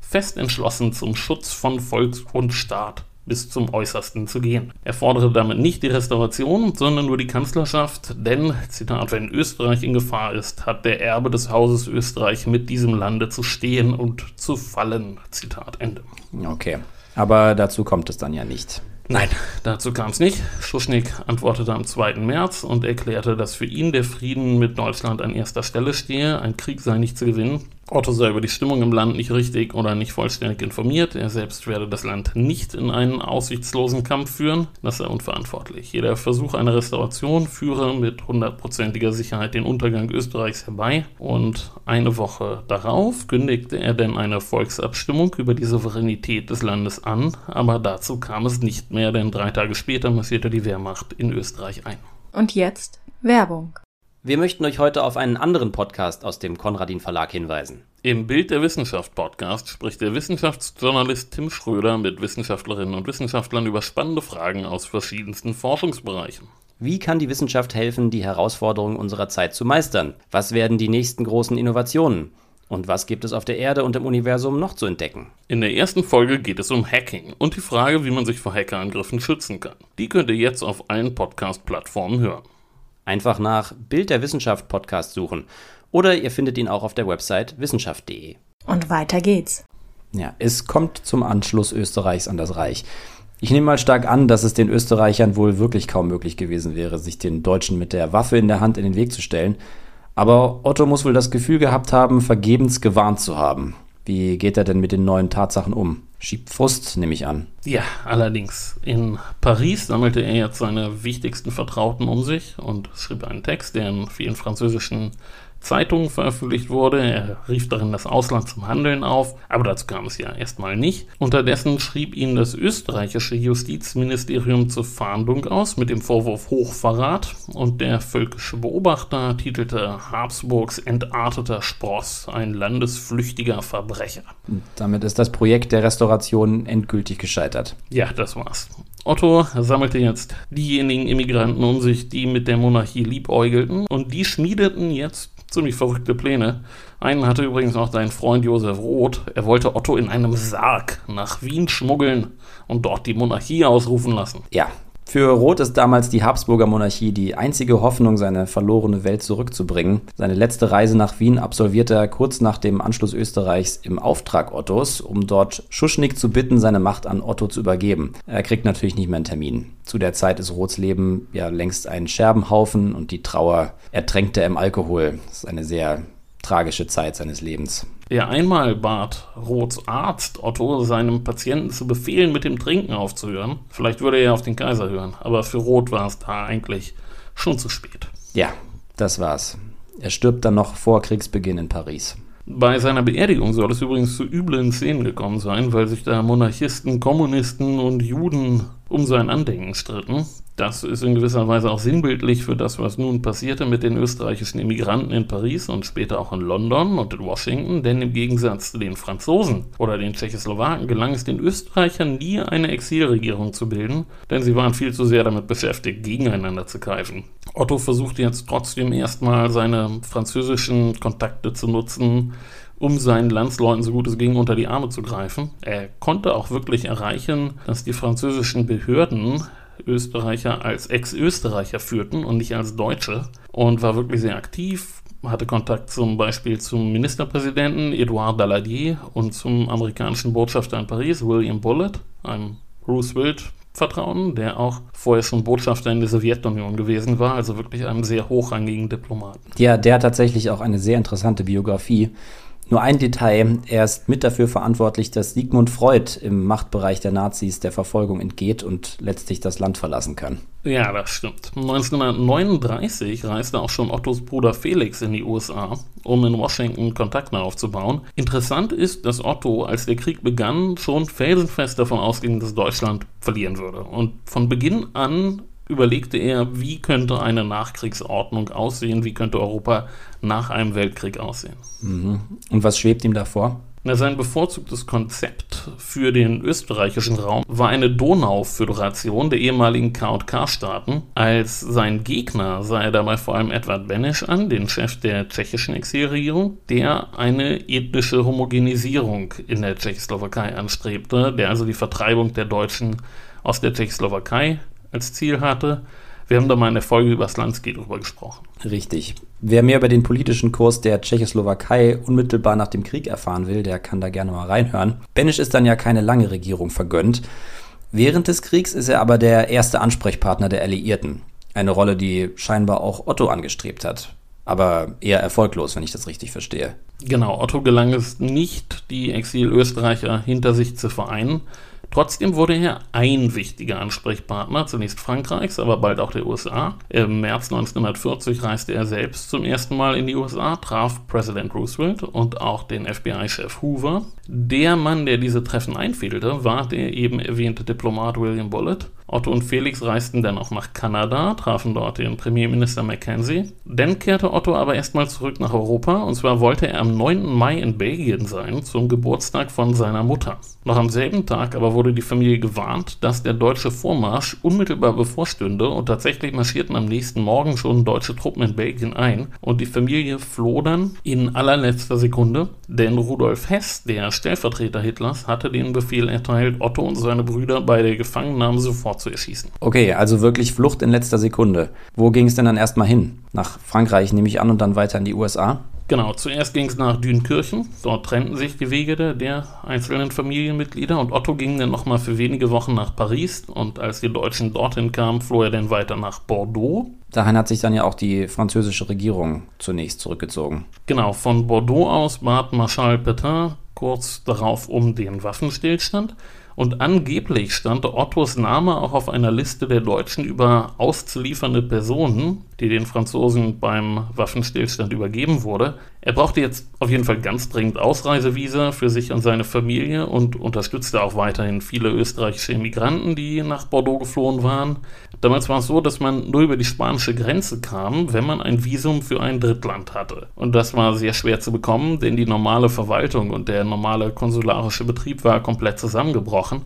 fest entschlossen zum Schutz von Volk und Staat bis zum Äußersten zu gehen. Er forderte damit nicht die Restauration, sondern nur die Kanzlerschaft, denn, Zitat, wenn Österreich in Gefahr ist, hat der Erbe des Hauses Österreich mit diesem Lande zu stehen und zu fallen. Zitat Ende. Okay, aber dazu kommt es dann ja nicht. Nein, dazu kam es nicht. Schuschnigg antwortete am 2. März und erklärte, dass für ihn der Frieden mit Deutschland an erster Stelle stehe, ein Krieg sei nicht zu gewinnen Otto sei über die Stimmung im Land nicht richtig oder nicht vollständig informiert. Er selbst werde das Land nicht in einen aussichtslosen Kampf führen. Das sei unverantwortlich. Jeder Versuch einer Restauration führe mit hundertprozentiger Sicherheit den Untergang Österreichs herbei. Und eine Woche darauf kündigte er dann eine Volksabstimmung über die Souveränität des Landes an. Aber dazu kam es nicht mehr, denn drei Tage später massierte die Wehrmacht in Österreich ein. Und jetzt Werbung. Wir möchten euch heute auf einen anderen Podcast aus dem Konradin Verlag hinweisen. Im Bild der Wissenschaft Podcast spricht der Wissenschaftsjournalist Tim Schröder mit Wissenschaftlerinnen und Wissenschaftlern über spannende Fragen aus verschiedensten Forschungsbereichen. Wie kann die Wissenschaft helfen, die Herausforderungen unserer Zeit zu meistern? Was werden die nächsten großen Innovationen? Und was gibt es auf der Erde und im Universum noch zu entdecken? In der ersten Folge geht es um Hacking und die Frage, wie man sich vor Hackerangriffen schützen kann. Die könnt ihr jetzt auf allen Podcast-Plattformen hören. Einfach nach Bild der Wissenschaft Podcast suchen oder ihr findet ihn auch auf der Website wissenschaft.de. Und weiter geht's. Ja, es kommt zum Anschluss Österreichs an das Reich. Ich nehme mal stark an, dass es den Österreichern wohl wirklich kaum möglich gewesen wäre, sich den Deutschen mit der Waffe in der Hand in den Weg zu stellen. Aber Otto muss wohl das Gefühl gehabt haben, vergebens gewarnt zu haben. Wie geht er denn mit den neuen Tatsachen um? Schiebt Frust, nehme ich an. Ja, allerdings. In Paris sammelte er jetzt seine wichtigsten Vertrauten um sich und schrieb einen Text, der in vielen französischen Zeitung veröffentlicht wurde. Er rief darin das Ausland zum Handeln auf, aber dazu kam es ja erstmal nicht. Unterdessen schrieb ihn das österreichische Justizministerium zur Fahndung aus mit dem Vorwurf Hochverrat und der völkische Beobachter titelte Habsburgs entarteter Spross, ein landesflüchtiger Verbrecher. Damit ist das Projekt der Restauration endgültig gescheitert. Ja, das war's. Otto sammelte jetzt diejenigen Immigranten um sich, die mit der Monarchie liebäugelten, und die schmiedeten jetzt ziemlich verrückte Pläne. Einen hatte übrigens auch sein Freund Josef Roth. Er wollte Otto in einem Sarg nach Wien schmuggeln und dort die Monarchie ausrufen lassen. Ja, für Roth ist damals die Habsburger Monarchie die einzige Hoffnung, seine verlorene Welt zurückzubringen. Seine letzte Reise nach Wien absolvierte er kurz nach dem Anschluss Österreichs im Auftrag Ottos, um dort Schuschnigg zu bitten, seine Macht an Otto zu übergeben. Er kriegt natürlich nicht mehr einen Termin. Zu der Zeit ist Roths Leben ja längst ein Scherbenhaufen und die Trauer ertränkt er im Alkohol. Das ist eine sehr tragische Zeit seines Lebens. Ja, einmal bat Roths Arzt Otto seinem Patienten zu befehlen, mit dem Trinken aufzuhören. Vielleicht würde er auf den Kaiser hören, aber für Roth war es da eigentlich schon zu spät. Ja, das war's. Er stirbt dann noch vor Kriegsbeginn in Paris. Bei seiner Beerdigung soll es übrigens zu üblen Szenen gekommen sein, weil sich da Monarchisten, Kommunisten und Juden um sein Andenken stritten. Das ist in gewisser Weise auch sinnbildlich für das, was nun passierte mit den österreichischen Immigranten in Paris und später auch in London und in Washington, denn im Gegensatz zu den Franzosen oder den Tschechoslowaken gelang es den Österreichern nie, eine Exilregierung zu bilden, denn sie waren viel zu sehr damit beschäftigt, gegeneinander zu greifen. Otto versuchte jetzt trotzdem erstmal seine französischen Kontakte zu nutzen, um seinen Landsleuten so gut es ging unter die Arme zu greifen. Er konnte auch wirklich erreichen, dass die französischen Behörden Österreicher als Ex-Österreicher führten und nicht als Deutsche und war wirklich sehr aktiv, hatte Kontakt zum Beispiel zum Ministerpräsidenten Edouard Daladier und zum amerikanischen Botschafter in Paris, William Bullitt, einem Roosevelt Vertrauen, der auch vorher schon Botschafter in der Sowjetunion gewesen war, also wirklich einem sehr hochrangigen Diplomaten. Ja, der hat tatsächlich auch eine sehr interessante Biografie. Nur ein Detail, er ist mit dafür verantwortlich, dass Sigmund Freud im Machtbereich der Nazis der Verfolgung entgeht und letztlich das Land verlassen kann. Ja, das stimmt. 1939 reiste auch schon Ottos Bruder Felix in die USA, um in Washington Kontakte aufzubauen. Interessant ist, dass Otto, als der Krieg begann, schon felsenfest davon ausging, dass Deutschland verlieren würde. Und von Beginn an überlegte er, wie könnte eine Nachkriegsordnung aussehen, wie könnte Europa nach einem Weltkrieg aussehen. Mhm. Und was schwebt ihm davor? Na, sein bevorzugtes Konzept für den österreichischen Raum war eine Donau-Föderation der ehemaligen KK-Staaten. Als sein Gegner sah er dabei vor allem Edward Benesch an, den Chef der tschechischen Exilregierung, der eine ethnische Homogenisierung in der Tschechoslowakei anstrebte, der also die Vertreibung der Deutschen aus der Tschechoslowakei als Ziel hatte. Wir haben da mal in der Folge über Slansky drüber gesprochen. Richtig. Wer mehr über den politischen Kurs der Tschechoslowakei unmittelbar nach dem Krieg erfahren will, der kann da gerne mal reinhören. Benisch ist dann ja keine lange Regierung vergönnt. Während des Kriegs ist er aber der erste Ansprechpartner der Alliierten. Eine Rolle, die scheinbar auch Otto angestrebt hat. Aber eher erfolglos, wenn ich das richtig verstehe. Genau, Otto gelang es nicht, die Exil-Österreicher hinter sich zu vereinen. Trotzdem wurde er ein wichtiger Ansprechpartner, zunächst Frankreichs, aber bald auch der USA. Im März 1940 reiste er selbst zum ersten Mal in die USA, traf Präsident Roosevelt und auch den FBI-Chef Hoover. Der Mann, der diese Treffen einfädelte, war der eben erwähnte Diplomat William Bullitt. Otto und Felix reisten dann auch nach Kanada, trafen dort den Premierminister Mackenzie. Dann kehrte Otto aber erstmal zurück nach Europa und zwar wollte er am 9. Mai in Belgien sein, zum Geburtstag von seiner Mutter. Noch am selben Tag aber wurde die Familie gewarnt, dass der deutsche Vormarsch unmittelbar bevorstünde und tatsächlich marschierten am nächsten Morgen schon deutsche Truppen in Belgien ein und die Familie floh dann in allerletzter Sekunde, denn Rudolf Hess, der Stellvertreter Hitlers, hatte den Befehl erteilt, Otto und seine Brüder bei der Gefangennahme sofort zu erschießen. Okay, also wirklich Flucht in letzter Sekunde. Wo ging es denn dann erstmal hin? Nach Frankreich nehme ich an und dann weiter in die USA? Genau, zuerst ging es nach Dünkirchen. Dort trennten sich die Wege der, der einzelnen Familienmitglieder und Otto ging dann nochmal für wenige Wochen nach Paris und als die Deutschen dorthin kamen, floh er dann weiter nach Bordeaux. Dahin hat sich dann ja auch die französische Regierung zunächst zurückgezogen. Genau, von Bordeaux aus bat Marschall Pétain kurz darauf um den Waffenstillstand und angeblich stand Ottos Name auch auf einer Liste der Deutschen über auszuliefernde Personen, die den Franzosen beim Waffenstillstand übergeben wurde. Er brauchte jetzt auf jeden Fall ganz dringend Ausreisevisa für sich und seine Familie und unterstützte auch weiterhin viele österreichische Immigranten, die nach Bordeaux geflohen waren. Damals war es so, dass man nur über die spanische Grenze kam, wenn man ein Visum für ein Drittland hatte. Und das war sehr schwer zu bekommen, denn die normale Verwaltung und der normale konsularische Betrieb war komplett zusammengebrochen.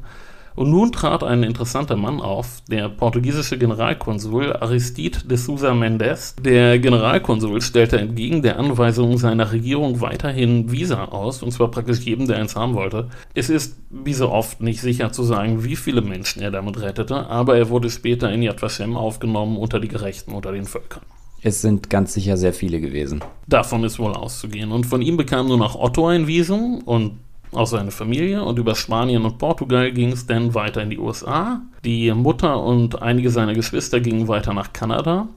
Und nun trat ein interessanter Mann auf, der portugiesische Generalkonsul Aristide de Sousa Mendes. Der Generalkonsul stellte entgegen der Anweisung seiner Regierung weiterhin Visa aus, und zwar praktisch jedem, der eins haben wollte. Es ist, wie so oft, nicht sicher zu sagen, wie viele Menschen er damit rettete, aber er wurde später in Yad Vashem aufgenommen unter die Gerechten unter den Völkern. Es sind ganz sicher sehr viele gewesen. Davon ist wohl auszugehen. Und von ihm bekam nur noch Otto ein Visum und auch seine Familie und über Spanien und Portugal ging es dann weiter in die USA. Die Mutter und einige seiner Geschwister gingen weiter nach Kanada.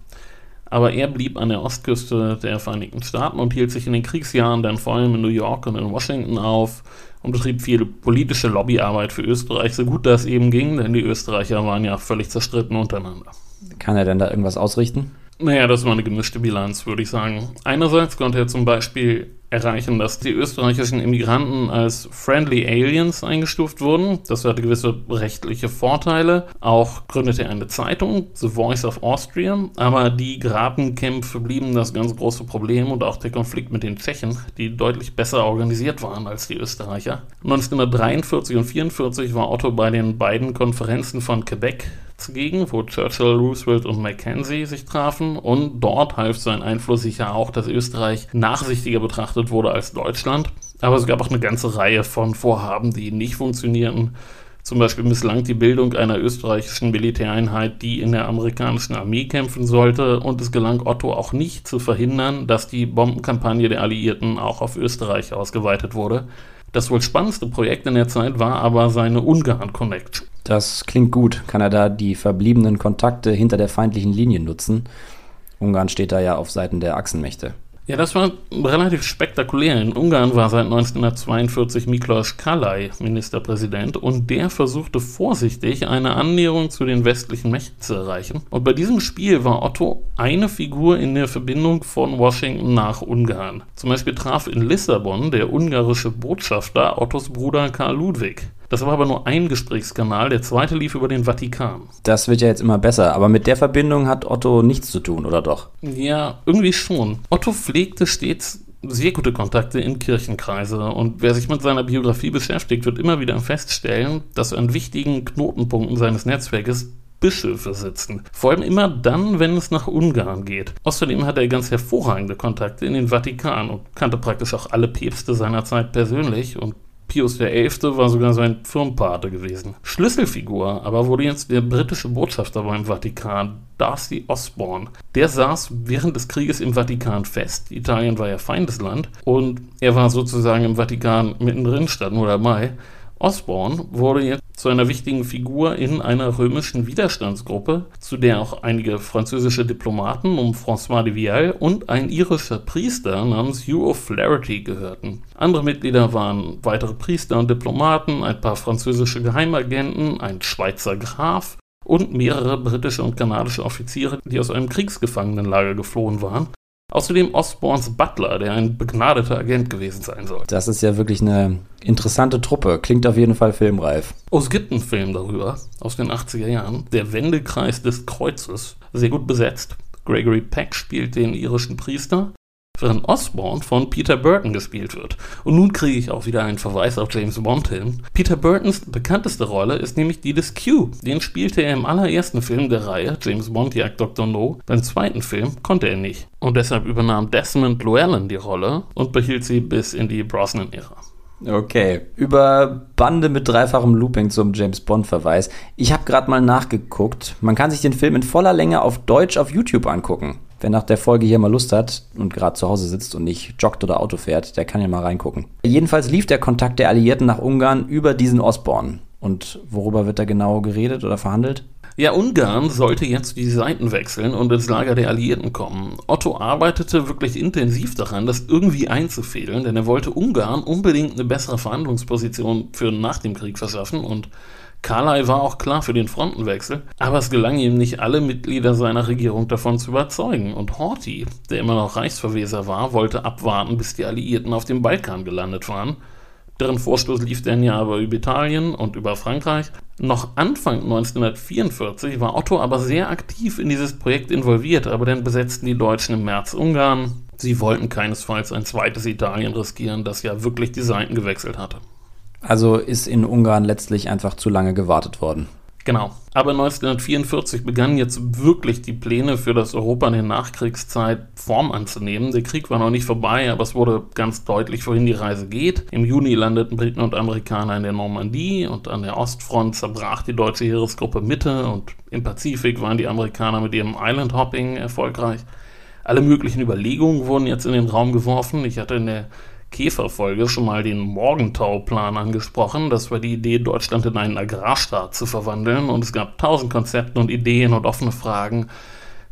Aber er blieb an der Ostküste der Vereinigten Staaten und hielt sich in den Kriegsjahren dann vor allem in New York und in Washington auf und betrieb viel politische Lobbyarbeit für Österreich, so gut das eben ging, denn die Österreicher waren ja völlig zerstritten untereinander. Kann er denn da irgendwas ausrichten? Naja, das war eine gemischte Bilanz, würde ich sagen. Einerseits konnte er zum Beispiel erreichen, dass die österreichischen Immigranten als Friendly Aliens eingestuft wurden. Das hatte gewisse rechtliche Vorteile. Auch gründete er eine Zeitung, The Voice of Austria. Aber die Grabenkämpfe blieben das ganz große Problem und auch der Konflikt mit den Tschechen, die deutlich besser organisiert waren als die Österreicher. 1943 und 1944 war Otto bei den beiden Konferenzen von Quebec zugegen, wo Churchill, Roosevelt und Mackenzie sich trafen. Und dort half sein Einfluss sicher auch, dass Österreich nachsichtiger betrachtet wurde als Deutschland. Aber es gab auch eine ganze Reihe von Vorhaben, die nicht funktionierten. Zum Beispiel misslang die Bildung einer österreichischen Militäreinheit, die in der amerikanischen Armee kämpfen sollte, und es gelang Otto auch nicht zu verhindern, dass die Bombenkampagne der Alliierten auch auf Österreich ausgeweitet wurde. Das wohl spannendste Projekt in der Zeit war aber seine Ungarn-Connection. Das klingt gut. Kann er da die verbliebenen Kontakte hinter der feindlichen Linie nutzen? Ungarn steht da ja auf Seiten der Achsenmächte. Ja, das war relativ spektakulär. In Ungarn war seit 1942 Miklos Kalai Ministerpräsident und der versuchte vorsichtig eine Annäherung zu den westlichen Mächten zu erreichen. Und bei diesem Spiel war Otto eine Figur in der Verbindung von Washington nach Ungarn. Zum Beispiel traf in Lissabon der ungarische Botschafter Ottos Bruder Karl Ludwig. Das war aber nur ein Gesprächskanal, der zweite lief über den Vatikan. Das wird ja jetzt immer besser, aber mit der Verbindung hat Otto nichts zu tun, oder doch? Ja, irgendwie schon. Otto pflegte stets sehr gute Kontakte in Kirchenkreise und wer sich mit seiner Biografie beschäftigt, wird immer wieder feststellen, dass an wichtigen Knotenpunkten seines Netzwerkes Bischöfe sitzen. Vor allem immer dann, wenn es nach Ungarn geht. Außerdem hatte er ganz hervorragende Kontakte in den Vatikan und kannte praktisch auch alle Päpste seiner Zeit persönlich und Pius XI. war sogar sein Firmenpate gewesen. Schlüsselfigur aber wurde jetzt der britische Botschafter beim Vatikan, Darcy Osborne. Der saß während des Krieges im Vatikan fest. Italien war ja Feindesland und er war sozusagen im Vatikan mittendrin statt nur dabei. Osborne wurde jetzt zu einer wichtigen Figur in einer römischen Widerstandsgruppe, zu der auch einige französische Diplomaten um François de Vial und ein irischer Priester namens Hugh O'Flaherty gehörten. Andere Mitglieder waren weitere Priester und Diplomaten, ein paar französische Geheimagenten, ein Schweizer Graf und mehrere britische und kanadische Offiziere, die aus einem Kriegsgefangenenlager geflohen waren. Außerdem Osborns Butler, der ein begnadeter Agent gewesen sein soll. Das ist ja wirklich eine interessante Truppe. Klingt auf jeden Fall filmreif. Oh, es gibt einen Film darüber aus den 80er Jahren. Der Wendekreis des Kreuzes. Sehr gut besetzt. Gregory Peck spielt den irischen Priester während Osborne von Peter Burton gespielt wird. Und nun kriege ich auch wieder einen Verweis auf James Bond hin. Peter Burtons bekannteste Rolle ist nämlich die des Q. Den spielte er im allerersten Film der Reihe, James Bond jagt Dr. No. Beim zweiten Film konnte er nicht. Und deshalb übernahm Desmond Llewellyn die Rolle und behielt sie bis in die Brosnan-Ära. Okay, über Bande mit dreifachem Looping zum James Bond-Verweis. Ich habe gerade mal nachgeguckt. Man kann sich den Film in voller Länge auf Deutsch auf YouTube angucken. Wer nach der Folge hier mal Lust hat und gerade zu Hause sitzt und nicht joggt oder Auto fährt, der kann ja mal reingucken. Jedenfalls lief der Kontakt der Alliierten nach Ungarn über diesen Osborne. Und worüber wird da genau geredet oder verhandelt? Ja, Ungarn sollte jetzt die Seiten wechseln und ins Lager der Alliierten kommen. Otto arbeitete wirklich intensiv daran, das irgendwie einzufädeln, denn er wollte Ungarn unbedingt eine bessere Verhandlungsposition für nach dem Krieg verschaffen und Carlyle war auch klar für den Frontenwechsel, aber es gelang ihm nicht, alle Mitglieder seiner Regierung davon zu überzeugen. Und Horthy, der immer noch Reichsverweser war, wollte abwarten, bis die Alliierten auf dem Balkan gelandet waren Deren Vorstoß lief dann ja aber über Italien und über Frankreich. Noch Anfang 1944 war Otto aber sehr aktiv in dieses Projekt involviert, aber dann besetzten die Deutschen im März Ungarn. Sie wollten keinesfalls ein zweites Italien riskieren, das ja wirklich die Seiten gewechselt hatte. Also ist in Ungarn letztlich einfach zu lange gewartet worden. Genau. Aber 1944 begannen jetzt wirklich die Pläne für das Europa in der Nachkriegszeit Form anzunehmen. Der Krieg war noch nicht vorbei, aber es wurde ganz deutlich, wohin die Reise geht. Im Juni landeten Briten und Amerikaner in der Normandie und an der Ostfront zerbrach die deutsche Heeresgruppe Mitte und im Pazifik waren die Amerikaner mit ihrem Island Hopping erfolgreich. Alle möglichen Überlegungen wurden jetzt in den Raum geworfen. Ich hatte in der Käferfolge schon mal den Morgentauplan angesprochen. Das war die Idee, Deutschland in einen Agrarstaat zu verwandeln. Und es gab tausend Konzepte und Ideen und offene Fragen.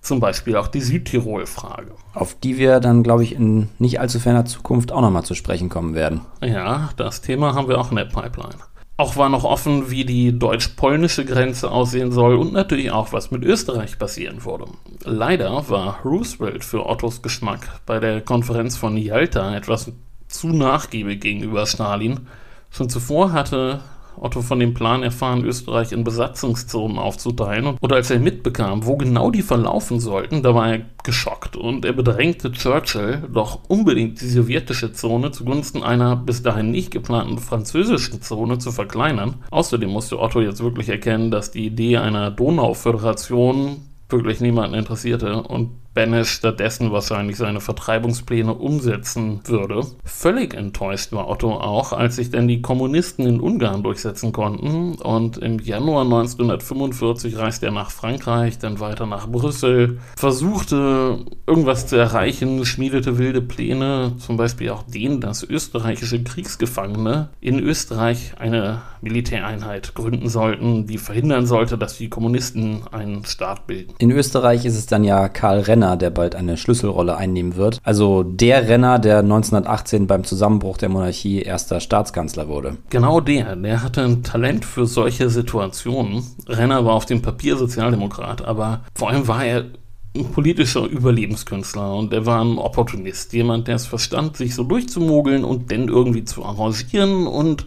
Zum Beispiel auch die Südtirol-Frage. Auf die wir dann, glaube ich, in nicht allzu ferner Zukunft auch nochmal zu sprechen kommen werden. Ja, das Thema haben wir auch in der Pipeline. Auch war noch offen, wie die deutsch-polnische Grenze aussehen soll und natürlich auch, was mit Österreich passieren würde. Leider war Roosevelt für Ottos Geschmack bei der Konferenz von Yalta etwas zu nachgiebig gegenüber Stalin. Schon zuvor hatte Otto von dem Plan erfahren, Österreich in Besatzungszonen aufzuteilen. Und als er mitbekam, wo genau die verlaufen sollten, da war er geschockt und er bedrängte Churchill, doch unbedingt die sowjetische Zone zugunsten einer bis dahin nicht geplanten französischen Zone zu verkleinern. Außerdem musste Otto jetzt wirklich erkennen, dass die Idee einer Donauföderation wirklich niemanden interessierte und Banish stattdessen wahrscheinlich seine Vertreibungspläne umsetzen würde. Völlig enttäuscht war Otto auch, als sich dann die Kommunisten in Ungarn durchsetzen konnten und im Januar 1945 reiste er nach Frankreich, dann weiter nach Brüssel, versuchte irgendwas zu erreichen, schmiedete wilde Pläne, zum Beispiel auch den, dass österreichische Kriegsgefangene in Österreich eine Militäreinheit gründen sollten, die verhindern sollte, dass die Kommunisten einen Staat bilden. In Österreich ist es dann ja Karl Renner, Renner, der bald eine Schlüsselrolle einnehmen wird. Also der Renner, der 1918 beim Zusammenbruch der Monarchie erster Staatskanzler wurde. Genau der. Der hatte ein Talent für solche Situationen. Renner war auf dem Papier Sozialdemokrat, aber vor allem war er ein politischer Überlebenskünstler und er war ein Opportunist. Jemand, der es verstand, sich so durchzumogeln und dann irgendwie zu arrangieren und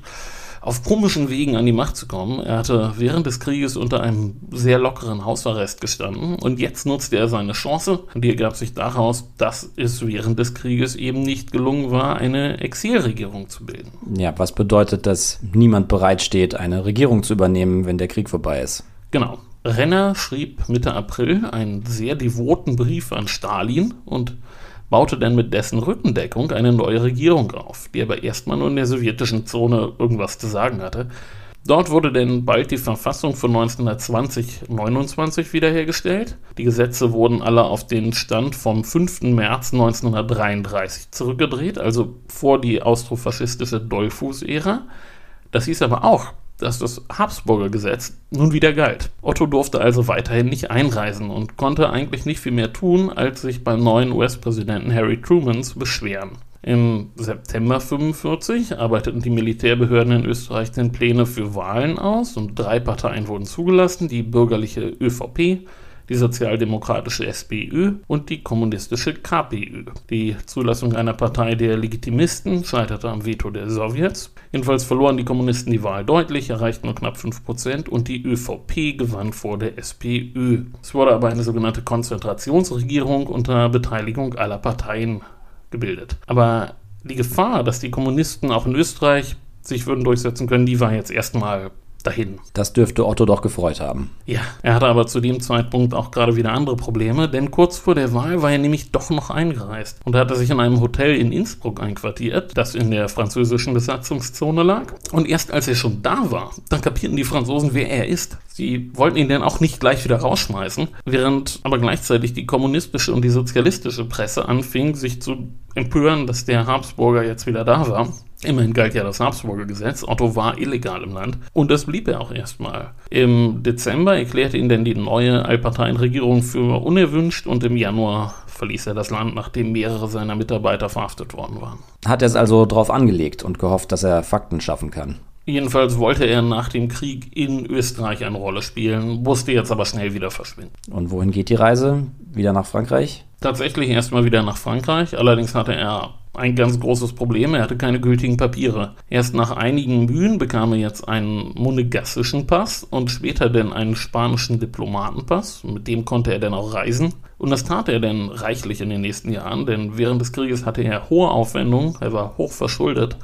auf komischen Wegen an die Macht zu kommen. Er hatte während des Krieges unter einem sehr lockeren Hausarrest gestanden und jetzt nutzte er seine Chance. Die ergab sich daraus, dass es während des Krieges eben nicht gelungen war, eine Exilregierung zu bilden. Ja, was bedeutet, dass niemand bereit steht, eine Regierung zu übernehmen, wenn der Krieg vorbei ist? Genau. Renner schrieb Mitte April einen sehr devoten Brief an Stalin und baute dann mit dessen Rückendeckung eine neue Regierung auf, die aber erstmal nur in der sowjetischen Zone irgendwas zu sagen hatte. Dort wurde denn bald die Verfassung von 1920-29 wiederhergestellt. Die Gesetze wurden alle auf den Stand vom 5. März 1933 zurückgedreht, also vor die austrofaschistische Dollfuß-Ära. Das hieß aber auch, dass das Habsburger Gesetz nun wieder galt. Otto durfte also weiterhin nicht einreisen und konnte eigentlich nicht viel mehr tun, als sich beim neuen US-Präsidenten Harry Truman zu beschweren. Im September 1945 arbeiteten die Militärbehörden in Österreich den Pläne für Wahlen aus und drei Parteien wurden zugelassen, die bürgerliche ÖVP, die sozialdemokratische SPÖ und die kommunistische KPÖ. Die Zulassung einer Partei der Legitimisten scheiterte am Veto der Sowjets. Jedenfalls verloren die Kommunisten die Wahl deutlich, erreichten nur knapp 5% und die ÖVP gewann vor der SPÖ. Es wurde aber eine sogenannte Konzentrationsregierung unter Beteiligung aller Parteien gebildet. Aber die Gefahr, dass die Kommunisten auch in Österreich sich würden durchsetzen können, die war jetzt erstmal dahin. Das dürfte Otto doch gefreut haben. Ja, er hatte aber zu dem Zeitpunkt auch gerade wieder andere Probleme, denn kurz vor der Wahl war er nämlich doch noch eingereist und hatte sich in einem Hotel in Innsbruck einquartiert, das in der französischen Besatzungszone lag. Und erst als er schon da war, dann kapierten die Franzosen, wer er ist. Sie wollten ihn dann auch nicht gleich wieder rausschmeißen, während aber gleichzeitig die kommunistische und die sozialistische Presse anfing, sich zu empören, dass der Habsburger jetzt wieder da war. Immerhin galt ja das Habsburger Gesetz. Otto war illegal im Land und das blieb er auch erstmal. Im Dezember erklärte ihn denn die neue Allparteienregierung für unerwünscht und im Januar verließ er das Land, nachdem mehrere seiner Mitarbeiter verhaftet worden waren. Hat er es also drauf angelegt und gehofft, dass er Fakten schaffen kann? Jedenfalls wollte er nach dem Krieg in Österreich eine Rolle spielen, musste jetzt aber schnell wieder verschwinden. Und wohin geht die Reise? Wieder nach Frankreich? Tatsächlich erstmal wieder nach Frankreich, allerdings hatte er ein ganz großes Problem, er hatte keine gültigen Papiere. Erst nach einigen Mühen bekam er jetzt einen monegassischen Pass und später dann einen spanischen Diplomatenpass, mit dem konnte er dann auch reisen. Und das tat er dann reichlich in den nächsten Jahren, denn während des Krieges hatte er hohe Aufwendungen, er war hoch verschuldet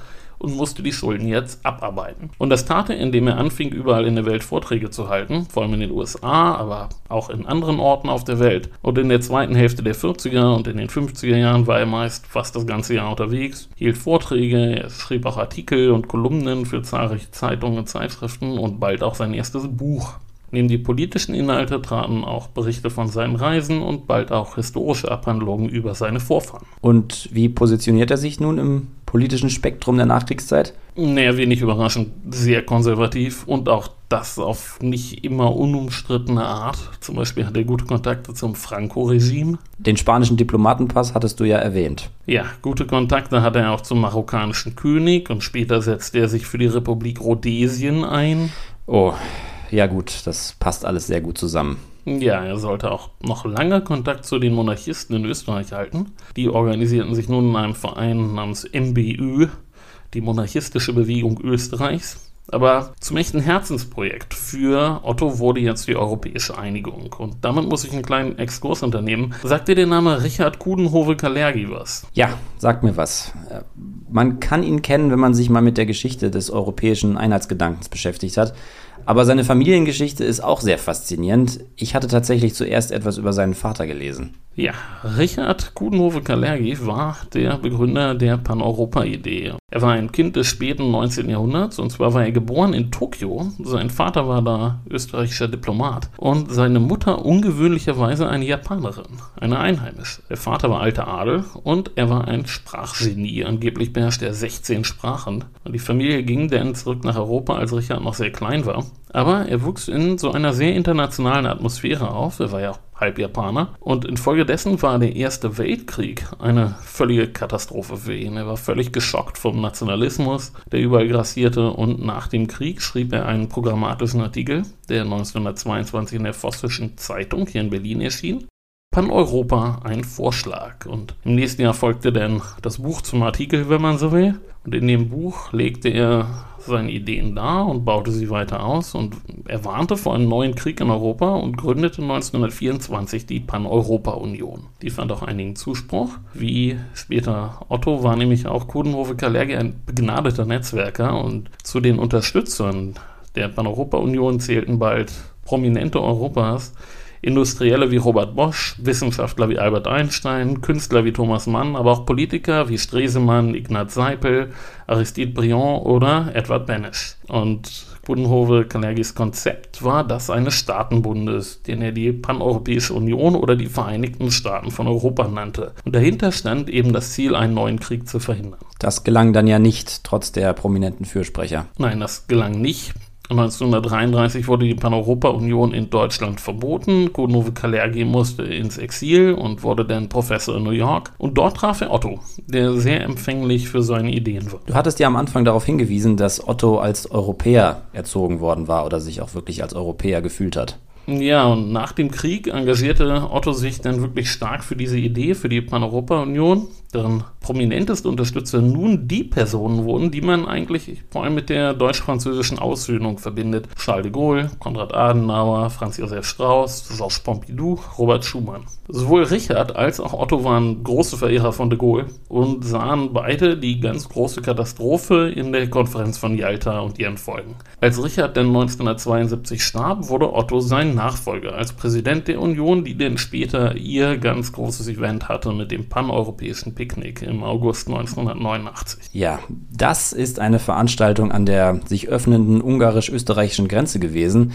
und musste die Schulden jetzt abarbeiten. Und das tat er, indem er anfing, überall in der Welt Vorträge zu halten, vor allem in den USA, aber auch in anderen Orten auf der Welt. Und in der zweiten Hälfte der 40er und in den 50er Jahren war er meist fast das ganze Jahr unterwegs, hielt Vorträge, er schrieb auch Artikel und Kolumnen für zahlreiche Zeitungen und Zeitschriften und bald auch sein erstes Buch. Neben die politischen Inhalte traten auch Berichte von seinen Reisen und bald auch historische Abhandlungen über seine Vorfahren. Und wie positioniert er sich nun im politischen Spektrum der Nachkriegszeit? Naja, wenig überraschend, sehr konservativ und auch das auf nicht immer unumstrittene Art. Zum Beispiel hat er gute Kontakte zum Franco-Regime. Den spanischen Diplomatenpass hattest du ja erwähnt. Ja, gute Kontakte hatte er auch zum marokkanischen König und später setzte er sich für die Republik Rhodesien ein. Oh, ja gut, das passt alles sehr gut zusammen. Ja, er sollte auch noch lange Kontakt zu den Monarchisten in Österreich halten. Die organisierten sich nun in einem Verein namens MBÖ, die Monarchistische Bewegung Österreichs. Aber zum echten Herzensprojekt für Otto wurde jetzt die europäische Einigung. Und damit muss ich einen kleinen Exkurs unternehmen. Sagt dir der Name Richard Kudenhove-Kalergi was? Ja, sagt mir was. Man kann ihn kennen, wenn man sich mal mit der Geschichte des europäischen Einheitsgedankens beschäftigt hat. Aber seine Familiengeschichte ist auch sehr faszinierend. Ich hatte tatsächlich zuerst etwas über seinen Vater gelesen. Ja, Richard Kudenhove-Kalergi war der Begründer der Pan-Europa-Idee. Er war ein Kind des späten 19. Jahrhunderts und zwar war er geboren in Tokio. Sein Vater war da österreichischer Diplomat und seine Mutter ungewöhnlicherweise eine Japanerin, eine Einheimische. Der Vater war alter Adel und er war ein Sprachgenie. Angeblich beherrschte er 16 Sprachen. Und die Familie ging dann zurück nach Europa, als Richard noch sehr klein war. Aber er wuchs in so einer sehr internationalen Atmosphäre auf. Er war ja halb Japaner. Und infolgedessen war der Erste Weltkrieg eine völlige Katastrophe für ihn. Er war völlig geschockt vom Nationalismus, der überall grassierte. Und nach dem Krieg schrieb er einen programmatischen Artikel, der 1922 in der Vossischen Zeitung hier in Berlin erschien. Pan-Europa ein Vorschlag. Und im nächsten Jahr folgte dann das Buch zum Artikel, wenn man so will. Und in dem Buch legte er seine Ideen dar und baute sie weiter aus und er warnte vor einem neuen Krieg in Europa und gründete 1924 die Pan-Europa-Union. Die fand auch einigen Zuspruch. Wie später Otto war nämlich auch Kudenhove Kalergi ein begnadeter Netzwerker und zu den Unterstützern der Pan-Europa-Union zählten bald Prominente Europas, Industrielle wie Robert Bosch, Wissenschaftler wie Albert Einstein, Künstler wie Thomas Mann, aber auch Politiker wie Stresemann, Ignaz Seipel, Aristide Briand oder Edward Benesch. Und Budenhove Kalergis Konzept war das eines Staatenbundes, den er die Paneuropäische Union oder die Vereinigten Staaten von Europa nannte. Und dahinter stand eben das Ziel, einen neuen Krieg zu verhindern. Das gelang dann ja nicht, trotz der prominenten Fürsprecher. Nein, das gelang nicht. 1933 wurde die Pan-Europa-Union in Deutschland verboten. Godunove Kalergi musste ins Exil und wurde dann Professor in New York. Und dort traf er Otto, der sehr empfänglich für seine Ideen war. Du hattest ja am Anfang darauf hingewiesen, dass Otto als Europäer erzogen worden war oder sich auch wirklich als Europäer gefühlt hat. Ja, und nach dem Krieg engagierte Otto sich dann wirklich stark für diese Idee, für die Pan-Europa-Union deren prominenteste Unterstützer nun die Personen wurden, die man eigentlich vor allem mit der deutsch-französischen Aussöhnung verbindet. Charles de Gaulle, Konrad Adenauer, Franz Josef Strauß, Georges Pompidou, Robert Schumann. Sowohl Richard als auch Otto waren große Verehrer von de Gaulle und sahen beide die ganz große Katastrophe in der Konferenz von Yalta und ihren Folgen. Als Richard dann 1972 starb, wurde Otto sein Nachfolger als Präsident der Union, die dann später ihr ganz großes Event hatte mit dem paneuropäischen Picknick im August 1989. Ja, das ist eine Veranstaltung an der sich öffnenden ungarisch-österreichischen Grenze gewesen.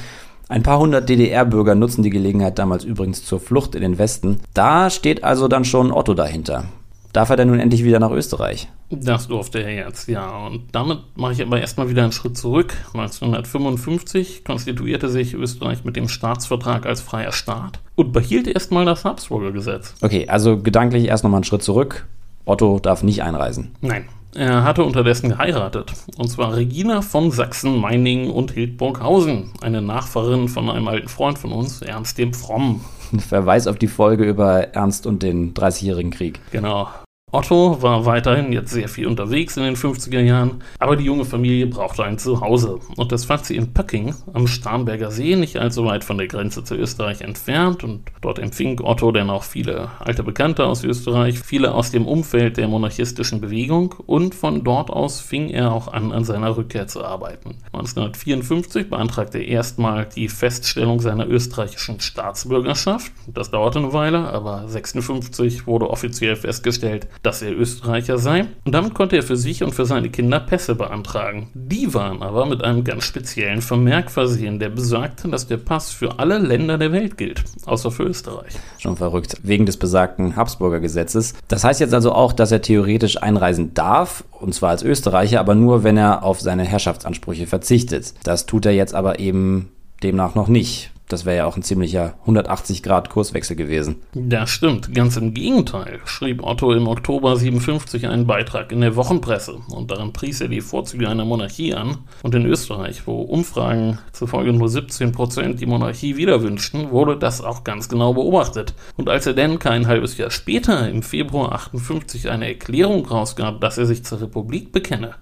Ein paar hundert DDR-Bürger nutzen die Gelegenheit damals übrigens zur Flucht in den Westen. Da steht also dann schon Otto dahinter. Darf er denn nun endlich wieder nach Österreich? Das durfte er jetzt, ja. Und damit mache ich aber erstmal wieder einen Schritt zurück. 1955 konstituierte sich Österreich mit dem Staatsvertrag als freier Staat und behielt erstmal das Habsburger Gesetz. Okay, also gedanklich erst nochmal einen Schritt zurück. Otto darf nicht einreisen. Nein, er hatte unterdessen geheiratet. Und zwar Regina von Sachsen, Meiningen und Hildburghausen. Eine Nachfahrin von einem alten Freund von uns, Ernst dem Fromm. Verweis auf die Folge über Ernst und den Dreißigjährigen Krieg. Genau. Otto war weiterhin jetzt sehr viel unterwegs in den 50er Jahren, aber die junge Familie brauchte ein Zuhause. Und das fand sie in Pöcking am Starnberger See, nicht allzu weit von der Grenze zu Österreich entfernt. Und dort empfing Otto dann auch viele alte Bekannte aus Österreich, viele aus dem Umfeld der monarchistischen Bewegung. Und von dort aus fing er auch an, an seiner Rückkehr zu arbeiten. 1954 beantragte er erstmal die Feststellung seiner österreichischen Staatsbürgerschaft. Das dauerte eine Weile, aber 1956 wurde offiziell festgestellt, dass er Österreicher sei. Und damit konnte er für sich und für seine Kinder Pässe beantragen. Die waren aber mit einem ganz speziellen Vermerk versehen, der besagte, dass der Pass für alle Länder der Welt gilt, außer für Österreich. Schon verrückt, wegen des besagten Habsburger Gesetzes. Das heißt jetzt also auch, dass er theoretisch einreisen darf, und zwar als Österreicher, aber nur, wenn er auf seine Herrschaftsansprüche verzichtet. Das tut er jetzt aber eben demnach noch nicht. Das wäre ja auch ein ziemlicher 180-Grad-Kurswechsel gewesen. Das stimmt. Ganz im Gegenteil schrieb Otto im Oktober 57 einen Beitrag in der Wochenpresse und darin pries er die Vorzüge einer Monarchie an. Und in Österreich, wo Umfragen zufolge nur 17 Prozent die Monarchie wieder wünschten, wurde das auch ganz genau beobachtet. Und als er dann kein halbes Jahr später, im Februar 58, eine Erklärung rausgab, dass er sich zur Republik bekenne,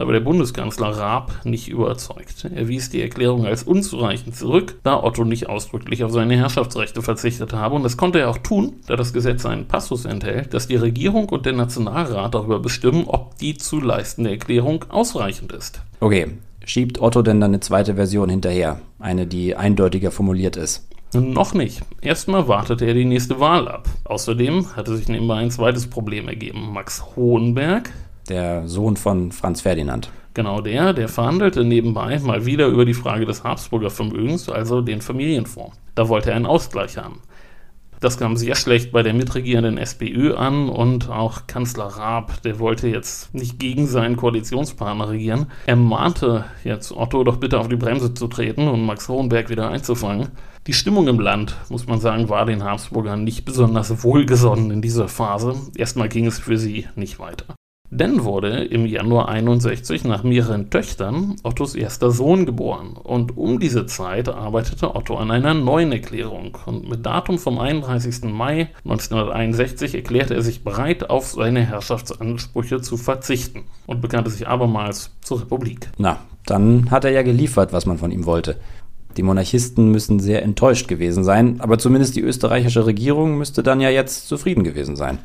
da war der Bundeskanzler Raab nicht überzeugt. Er wies die Erklärung als unzureichend zurück, da Otto nicht ausdrücklich auf seine Herrschaftsrechte verzichtet habe. Und das konnte er auch tun, da das Gesetz einen Passus enthält, dass die Regierung und der Nationalrat darüber bestimmen, ob die zu leistende Erklärung ausreichend ist. Okay, schiebt Otto denn dann eine zweite Version hinterher? Eine, die eindeutiger formuliert ist? Noch nicht. Erstmal wartete er die nächste Wahl ab. Außerdem hatte sich nebenbei ein zweites Problem ergeben. Max Hohenberg, der Sohn von Franz Ferdinand. Genau der, der verhandelte nebenbei mal wieder über die Frage des Habsburger Vermögens, also den Familienfonds. Da wollte er einen Ausgleich haben. Das kam sehr schlecht bei der mitregierenden SPÖ an und auch Kanzler Raab, der wollte jetzt nicht gegen seinen Koalitionspartner regieren. Er mahnte jetzt Otto doch bitte auf die Bremse zu treten und Max Hohenberg wieder einzufangen. Die Stimmung im Land, muss man sagen, war den Habsburgern nicht besonders wohlgesonnen in dieser Phase. Erstmal ging es für sie nicht weiter. Dann wurde im Januar 61 nach mehreren Töchtern Ottos erster Sohn geboren und um diese Zeit arbeitete Otto an einer neuen Erklärung und mit Datum vom 31. Mai 1961 erklärte er sich bereit, auf seine Herrschaftsansprüche zu verzichten und bekannte sich abermals zur Republik. Na, dann hat er ja geliefert, was man von ihm wollte. Die Monarchisten müssen sehr enttäuscht gewesen sein, aber zumindest die österreichische Regierung müsste dann ja jetzt zufrieden gewesen sein.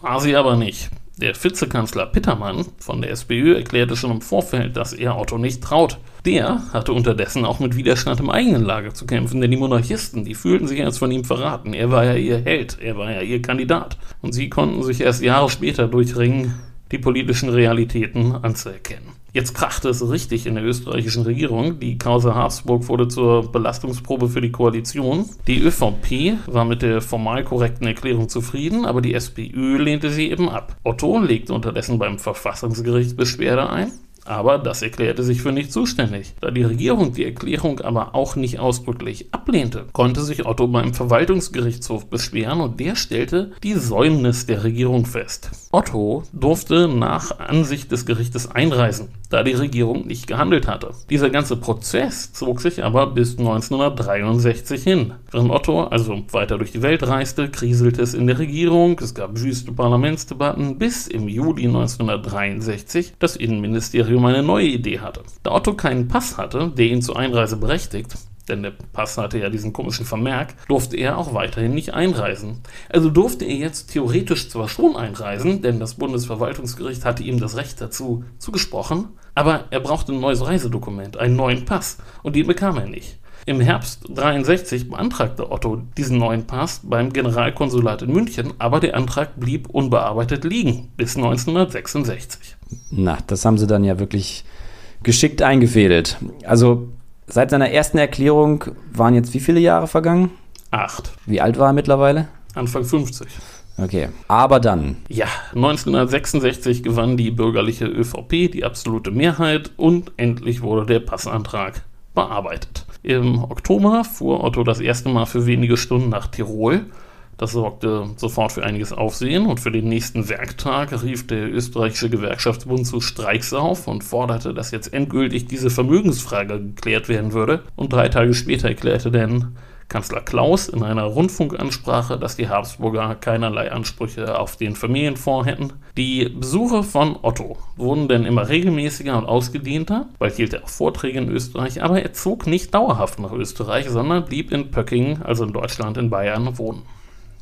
War sie aber nicht. Der Vizekanzler Pittermann von der SPÖ erklärte schon im Vorfeld, dass er Otto nicht traut. Der hatte unterdessen auch mit Widerstand im eigenen Lager zu kämpfen, denn die Monarchisten, die fühlten sich als von ihm verraten. Er war ja ihr Held, er war ja ihr Kandidat. Und sie konnten sich erst Jahre später durchringen, die politischen Realitäten anzuerkennen. Jetzt krachte es richtig in der österreichischen Regierung. Die Causa Habsburg wurde zur Belastungsprobe für die Koalition. Die ÖVP war mit der formal korrekten Erklärung zufrieden, aber die SPÖ lehnte sie eben ab. Otto legte unterdessen beim Verfassungsgericht Beschwerde ein. Aber das erklärte sich für nicht zuständig. Da die Regierung die Erklärung aber auch nicht ausdrücklich ablehnte, konnte sich Otto beim Verwaltungsgerichtshof beschweren und der stellte die Säumnis der Regierung fest. Otto durfte nach Ansicht des Gerichtes einreisen, da die Regierung nicht gehandelt hatte. Dieser ganze Prozess zog sich aber bis 1963 hin. Während Otto also weiter durch die Welt reiste, kriselte es in der Regierung, es gab wüste Parlamentsdebatten, bis im Juli 1963 das Innenministerium eine neue Idee hatte. Da Otto keinen Pass hatte, der ihn zur Einreise berechtigt, denn der Pass hatte ja diesen komischen Vermerk, durfte er auch weiterhin nicht einreisen. Also durfte er jetzt theoretisch zwar schon einreisen, denn das Bundesverwaltungsgericht hatte ihm das Recht dazu zugesprochen, aber er brauchte ein neues Reisedokument, einen neuen Pass, und den bekam er nicht. Im Herbst 63 beantragte Otto diesen neuen Pass beim Generalkonsulat in München, aber der Antrag blieb unbearbeitet liegen bis 1966. Na, das haben sie dann ja wirklich geschickt eingefädelt. Also Seit seiner ersten Erklärung waren jetzt wie viele Jahre vergangen? Acht. Wie alt war er mittlerweile? Anfang 50. Okay, aber dann. Ja, 1966 gewann die bürgerliche ÖVP die absolute Mehrheit und endlich wurde der Passantrag bearbeitet. Im Oktober fuhr Otto das erste Mal für wenige Stunden nach Tirol. Das sorgte sofort für einiges Aufsehen und für den nächsten Werktag rief der österreichische Gewerkschaftsbund zu Streiks auf und forderte, dass jetzt endgültig diese Vermögensfrage geklärt werden würde. Und drei Tage später erklärte dann Kanzler Klaus in einer Rundfunkansprache, dass die Habsburger keinerlei Ansprüche auf den Familienfonds hätten. Die Besuche von Otto wurden dann immer regelmäßiger und ausgedehnter. Bald hielt er auch Vorträge in Österreich, aber er zog nicht dauerhaft nach Österreich, sondern blieb in Pöcking, also in Deutschland, in Bayern, wohnen.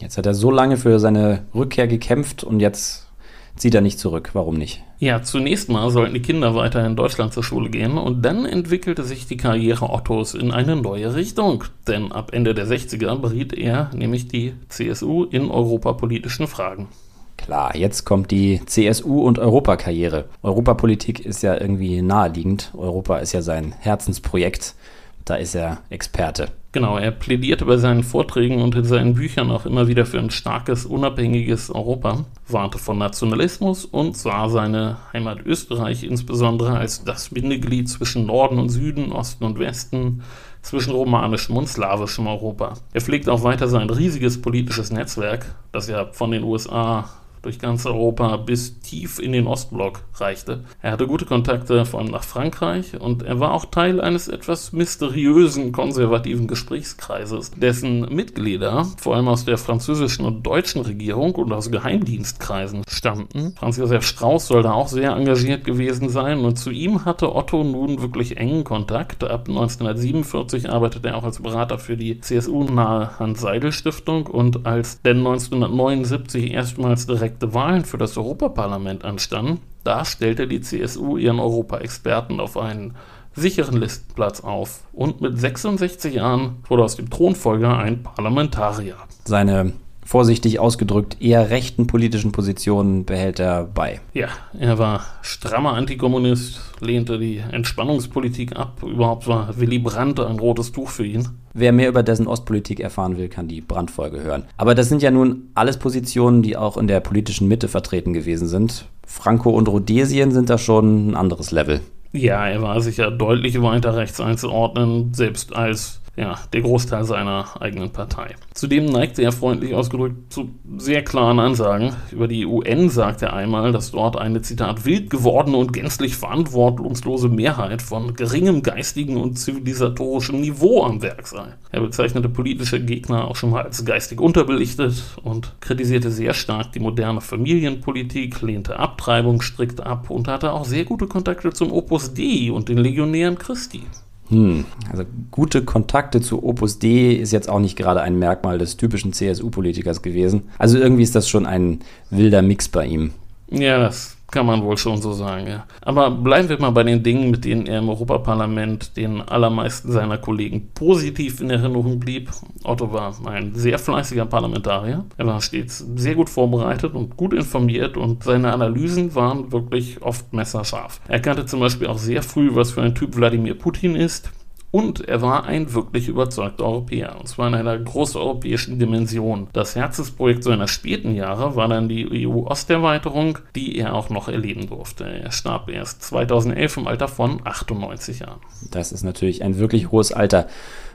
Jetzt hat er so lange für seine Rückkehr gekämpft und jetzt zieht er nicht zurück. Warum nicht? Ja, zunächst mal sollten die Kinder weiter in Deutschland zur Schule gehen und dann entwickelte sich die Karriere Ottos in eine neue Richtung. Denn ab Ende der 60er beriet er nämlich die CSU in europapolitischen Fragen. Klar, jetzt kommt die CSU und Europakarriere. Europapolitik ist ja irgendwie naheliegend. Europa ist ja sein Herzensprojekt. Da ist er Experte. Genau, er plädierte bei seinen Vorträgen und in seinen Büchern auch immer wieder für ein starkes, unabhängiges Europa, warnte von Nationalismus und sah seine Heimat Österreich insbesondere als das Bindeglied zwischen Norden und Süden, Osten und Westen, zwischen romanischem und slawischem Europa. Er pflegt auch weiter sein riesiges politisches Netzwerk, das ja von den USA durch ganz Europa bis tief in den Ostblock reichte. Er hatte gute Kontakte vor allem nach Frankreich und er war auch Teil eines etwas mysteriösen konservativen Gesprächskreises, dessen Mitglieder vor allem aus der französischen und deutschen Regierung und aus Geheimdienstkreisen stammten. Franz Josef Strauß soll da auch sehr engagiert gewesen sein und zu ihm hatte Otto nun wirklich engen Kontakt. Ab 1947 arbeitete er auch als Berater für die CSU-nahe Hans-Seidel-Stiftung und als denn 1979 erstmals direkt direkte Wahlen für das Europaparlament anstanden, da stellte die CSU ihren Europaexperten auf einen sicheren Listenplatz auf und mit 66 Jahren wurde aus dem Thronfolger ein Parlamentarier. Seine vorsichtig ausgedrückt eher rechten politischen Positionen behält er bei. Ja, er war strammer Antikommunist, lehnte die Entspannungspolitik ab. Überhaupt war Willy Brandt ein rotes Tuch für ihn. Wer mehr über dessen Ostpolitik erfahren will, kann die Brandfolge hören. Aber das sind ja nun alles Positionen, die auch in der politischen Mitte vertreten gewesen sind. Franco und Rhodesien sind da schon ein anderes Level. Ja, er war sicher deutlich weiter rechts einzuordnen, selbst als ja, der Großteil seiner eigenen Partei. Zudem neigte er freundlich ausgedrückt zu sehr klaren Ansagen. Über die UN sagt er einmal, dass dort eine, Zitat, wild gewordene und gänzlich verantwortungslose Mehrheit von geringem geistigen und zivilisatorischem Niveau am Werk sei. Er bezeichnete politische Gegner auch schon mal als geistig unterbelichtet und kritisierte sehr stark die moderne Familienpolitik, lehnte Abtreibung strikt ab und hatte auch sehr gute Kontakte zum Opus Dei und den Legionären Christi. Hm, also gute Kontakte zu Opus D ist jetzt auch nicht gerade ein Merkmal des typischen CSU-Politikers gewesen. Also irgendwie ist das schon ein wilder Mix bei ihm. Ja, das kann man wohl schon so sagen, ja. Aber bleiben wir mal bei den Dingen, mit denen er im Europaparlament den allermeisten seiner Kollegen positiv in Erinnerung blieb. Otto war ein sehr fleißiger Parlamentarier. Er war stets sehr gut vorbereitet und gut informiert und seine Analysen waren wirklich oft messerscharf. Er kannte zum Beispiel auch sehr früh, was für ein Typ Wladimir Putin ist. Und er war ein wirklich überzeugter Europäer, und zwar in einer großeuropäischen Dimension. Das Herzensprojekt seiner späten Jahre war dann die EU-Osterweiterung, die er auch noch erleben durfte. Er starb erst 2011 im Alter von 98 Jahren. Das ist natürlich ein wirklich hohes Alter.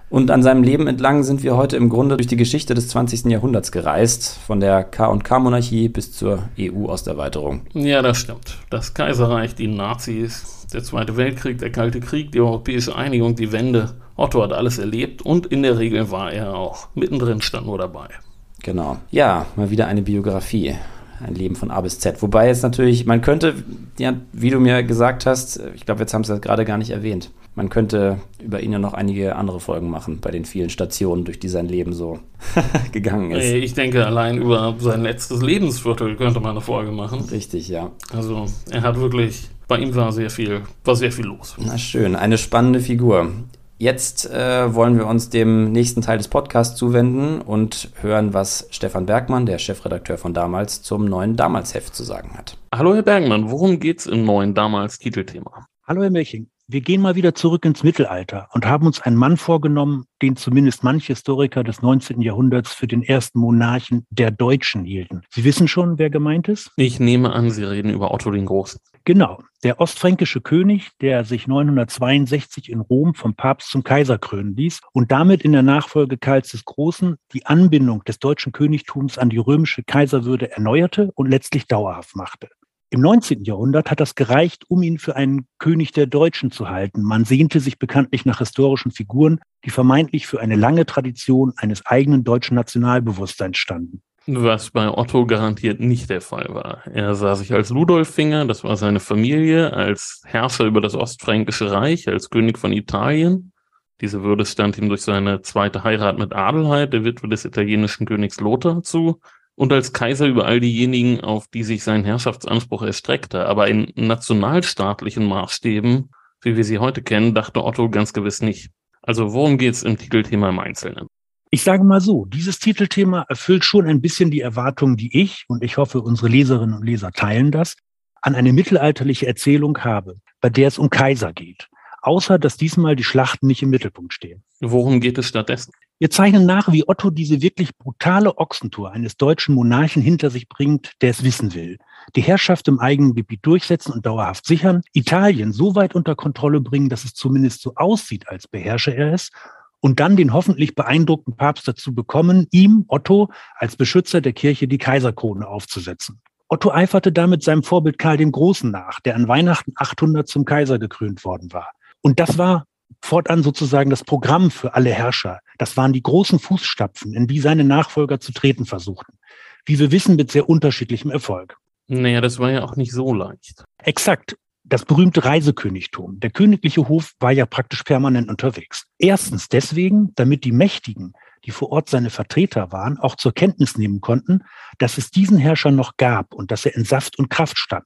Und an seinem Leben entlang sind wir heute im Grunde durch die Geschichte des 20. Jahrhunderts gereist, von der K&K-Monarchie bis zur EU-Osterweiterung. Ja, das stimmt. Das Kaiserreich, die Nazis, der Zweite Weltkrieg, der Kalte Krieg, die europäische Einigung, die Wende. Otto hat alles erlebt und in der Regel war er auch mittendrin, stand nur dabei. Genau. Ja, mal wieder eine Biografie ein Leben von A bis Z. Wobei es natürlich, man könnte, ja, wie du mir gesagt hast, ich glaube, jetzt haben sie das gerade gar nicht erwähnt. Man könnte über ihn ja noch einige andere Folgen machen, bei den vielen Stationen, durch die sein Leben so gegangen ist. Ich denke, allein über sein letztes Lebensviertel könnte man eine Folge machen. Richtig, ja. Also, er hat wirklich, bei ihm war sehr viel, war sehr viel los. Na schön, eine spannende Figur. Jetzt äh, wollen wir uns dem nächsten Teil des Podcasts zuwenden und hören, was Stefan Bergmann, der Chefredakteur von damals, zum neuen Damals-Heft zu sagen hat. Hallo Herr Bergmann, worum geht's im neuen Damals-Titelthema? Hallo Herr Milching. Wir gehen mal wieder zurück ins Mittelalter und haben uns einen Mann vorgenommen, den zumindest manche Historiker des 19. Jahrhunderts für den ersten Monarchen der Deutschen hielten. Sie wissen schon, wer gemeint ist? Ich nehme an, Sie reden über Otto den Großen. Genau, der ostfränkische König, der sich 962 in Rom vom Papst zum Kaiser krönen ließ und damit in der Nachfolge Karls des Großen die Anbindung des deutschen Königtums an die römische Kaiserwürde erneuerte und letztlich dauerhaft machte. Im 19. Jahrhundert hat das gereicht, um ihn für einen König der Deutschen zu halten. Man sehnte sich bekanntlich nach historischen Figuren, die vermeintlich für eine lange Tradition eines eigenen deutschen Nationalbewusstseins standen. Was bei Otto garantiert nicht der Fall war. Er sah sich als Ludolfinger, das war seine Familie, als Herrscher über das Ostfränkische Reich, als König von Italien. Diese Würde stand ihm durch seine zweite Heirat mit Adelheid, der Witwe des italienischen Königs Lothar, zu und als Kaiser über all diejenigen, auf die sich sein Herrschaftsanspruch erstreckte. Aber in nationalstaatlichen Maßstäben, wie wir sie heute kennen, dachte Otto ganz gewiss nicht. Also worum geht's im Titelthema im Einzelnen? Ich sage mal so, dieses Titelthema erfüllt schon ein bisschen die Erwartungen, die ich, und ich hoffe, unsere Leserinnen und Leser teilen das, an eine mittelalterliche Erzählung habe, bei der es um Kaiser geht. Außer, dass diesmal die Schlachten nicht im Mittelpunkt stehen. Worum geht es stattdessen? Wir zeichnen nach, wie Otto diese wirklich brutale Ochsentour eines deutschen Monarchen hinter sich bringt, der es wissen will. Die Herrschaft im eigenen Gebiet durchsetzen und dauerhaft sichern, Italien so weit unter Kontrolle bringen, dass es zumindest so aussieht, als beherrsche er es, und dann den hoffentlich beeindruckten Papst dazu bekommen, ihm, Otto, als Beschützer der Kirche die Kaiserkrone aufzusetzen. Otto eiferte damit seinem Vorbild Karl dem Großen nach, der an Weihnachten 800 zum Kaiser gekrönt worden war. Und das war fortan sozusagen das Programm für alle Herrscher. Das waren die großen Fußstapfen, in die seine Nachfolger zu treten versuchten. Wie wir wissen, mit sehr unterschiedlichem Erfolg. Naja, das war ja auch nicht so leicht. Exakt. Das berühmte Reisekönigtum. Der königliche Hof war ja praktisch permanent unterwegs. Erstens deswegen, damit die Mächtigen, die vor Ort seine Vertreter waren, auch zur Kenntnis nehmen konnten, dass es diesen Herrscher noch gab und dass er in Saft und Kraft stand,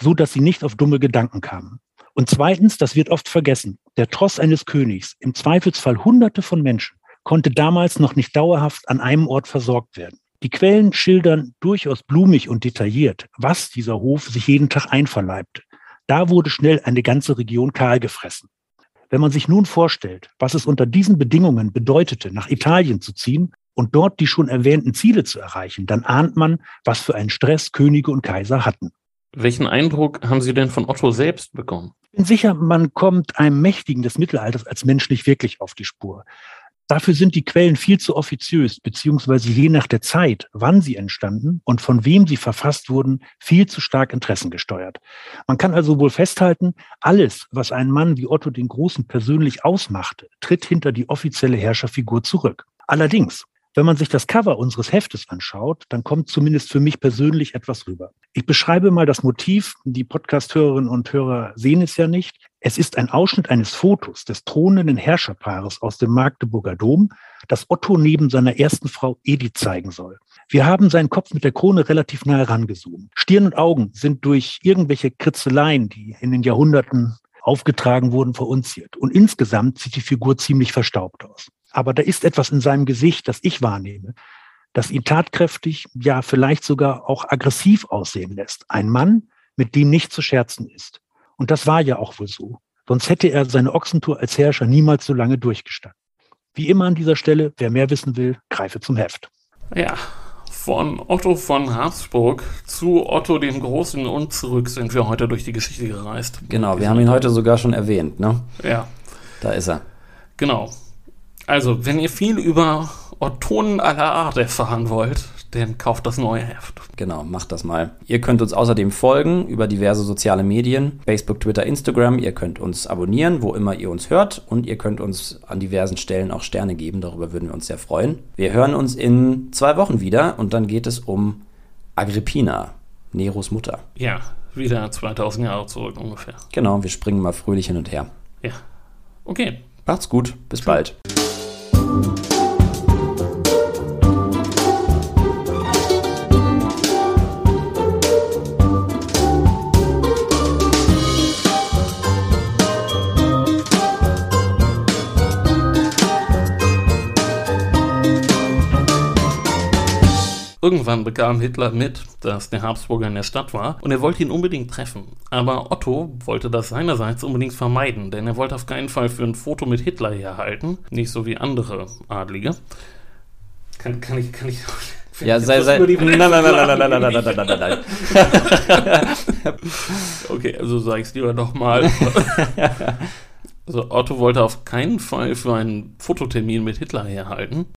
so dass sie nicht auf dumme Gedanken kamen. Und zweitens, das wird oft vergessen, der Tross eines Königs, im Zweifelsfall Hunderte von Menschen, konnte damals noch nicht dauerhaft an einem Ort versorgt werden. Die Quellen schildern durchaus blumig und detailliert, was dieser Hof sich jeden Tag einverleibte. Da wurde schnell eine ganze Region kahl gefressen. Wenn man sich nun vorstellt, was es unter diesen Bedingungen bedeutete, nach Italien zu ziehen und dort die schon erwähnten Ziele zu erreichen, dann ahnt man, was für einen Stress Könige und Kaiser hatten. Welchen Eindruck haben Sie denn von Otto selbst bekommen? Ich bin sicher, man kommt einem Mächtigen des Mittelalters als Mensch nicht wirklich auf die Spur. Dafür sind die Quellen viel zu offiziös, beziehungsweise je nach der Zeit, wann sie entstanden und von wem sie verfasst wurden, viel zu stark interessengesteuert. Man kann also wohl festhalten, alles, was ein Mann wie Otto den Großen persönlich ausmachte, tritt hinter die offizielle Herrscherfigur zurück. Allerdings, wenn man sich das Cover unseres Heftes anschaut, dann kommt zumindest für mich persönlich etwas rüber. Ich beschreibe mal das Motiv. Die Podcast-Hörerinnen und Hörer sehen es ja nicht. Es ist ein Ausschnitt eines Fotos des thronenden Herrscherpaares aus dem Magdeburger Dom, das Otto neben seiner ersten Frau Edith zeigen soll. Wir haben seinen Kopf mit der Krone relativ nah herangezoomt. Stirn und Augen sind durch irgendwelche Kritzeleien, die in den Jahrhunderten aufgetragen wurden, verunziert. Und insgesamt sieht die Figur ziemlich verstaubt aus. Aber da ist etwas in seinem Gesicht, das ich wahrnehme, das ihn tatkräftig, ja vielleicht sogar auch aggressiv aussehen lässt. Ein Mann, mit dem nicht zu scherzen ist. Und das war ja auch wohl so. Sonst hätte er seine Ochsentour als Herrscher niemals so lange durchgestanden. Wie immer an dieser Stelle, wer mehr wissen will, greife zum Heft. Ja, von Otto von Habsburg zu Otto dem Großen und zurück sind wir heute durch die Geschichte gereist. Genau, wir haben ihn heute sogar schon erwähnt, ne? Ja. Da ist er. Genau. Also, wenn ihr viel über Ottonen aller Art erfahren wollt, dann kauft das neue Heft. Genau, macht das mal. Ihr könnt uns außerdem folgen über diverse soziale Medien, Facebook, Twitter, Instagram. Ihr könnt uns abonnieren, wo immer ihr uns hört. Und ihr könnt uns an diversen Stellen auch Sterne geben. Darüber würden wir uns sehr freuen. Wir hören uns in zwei Wochen wieder und dann geht es um Agrippina, Neros Mutter. Ja, wieder 2000 Jahre zurück ungefähr. Genau, wir springen mal fröhlich hin und her. Ja. Okay. Macht's gut. Bis Tschüss. bald. Thank you. Irgendwann bekam Hitler mit, dass der Habsburger in der Stadt war und er wollte ihn unbedingt treffen. Aber Otto wollte das seinerseits unbedingt vermeiden, denn er wollte auf keinen Fall für ein Foto mit Hitler herhalten, nicht so wie andere Adlige. Kann, kann ich, kann ich. Ja, sei, sei. Nein, nein, nein, nein, nein, nein, nein, nein, nein, nein, nein. Okay, also sag ich's lieber nochmal. Also Otto wollte auf keinen Fall für einen Fototermin mit Hitler herhalten.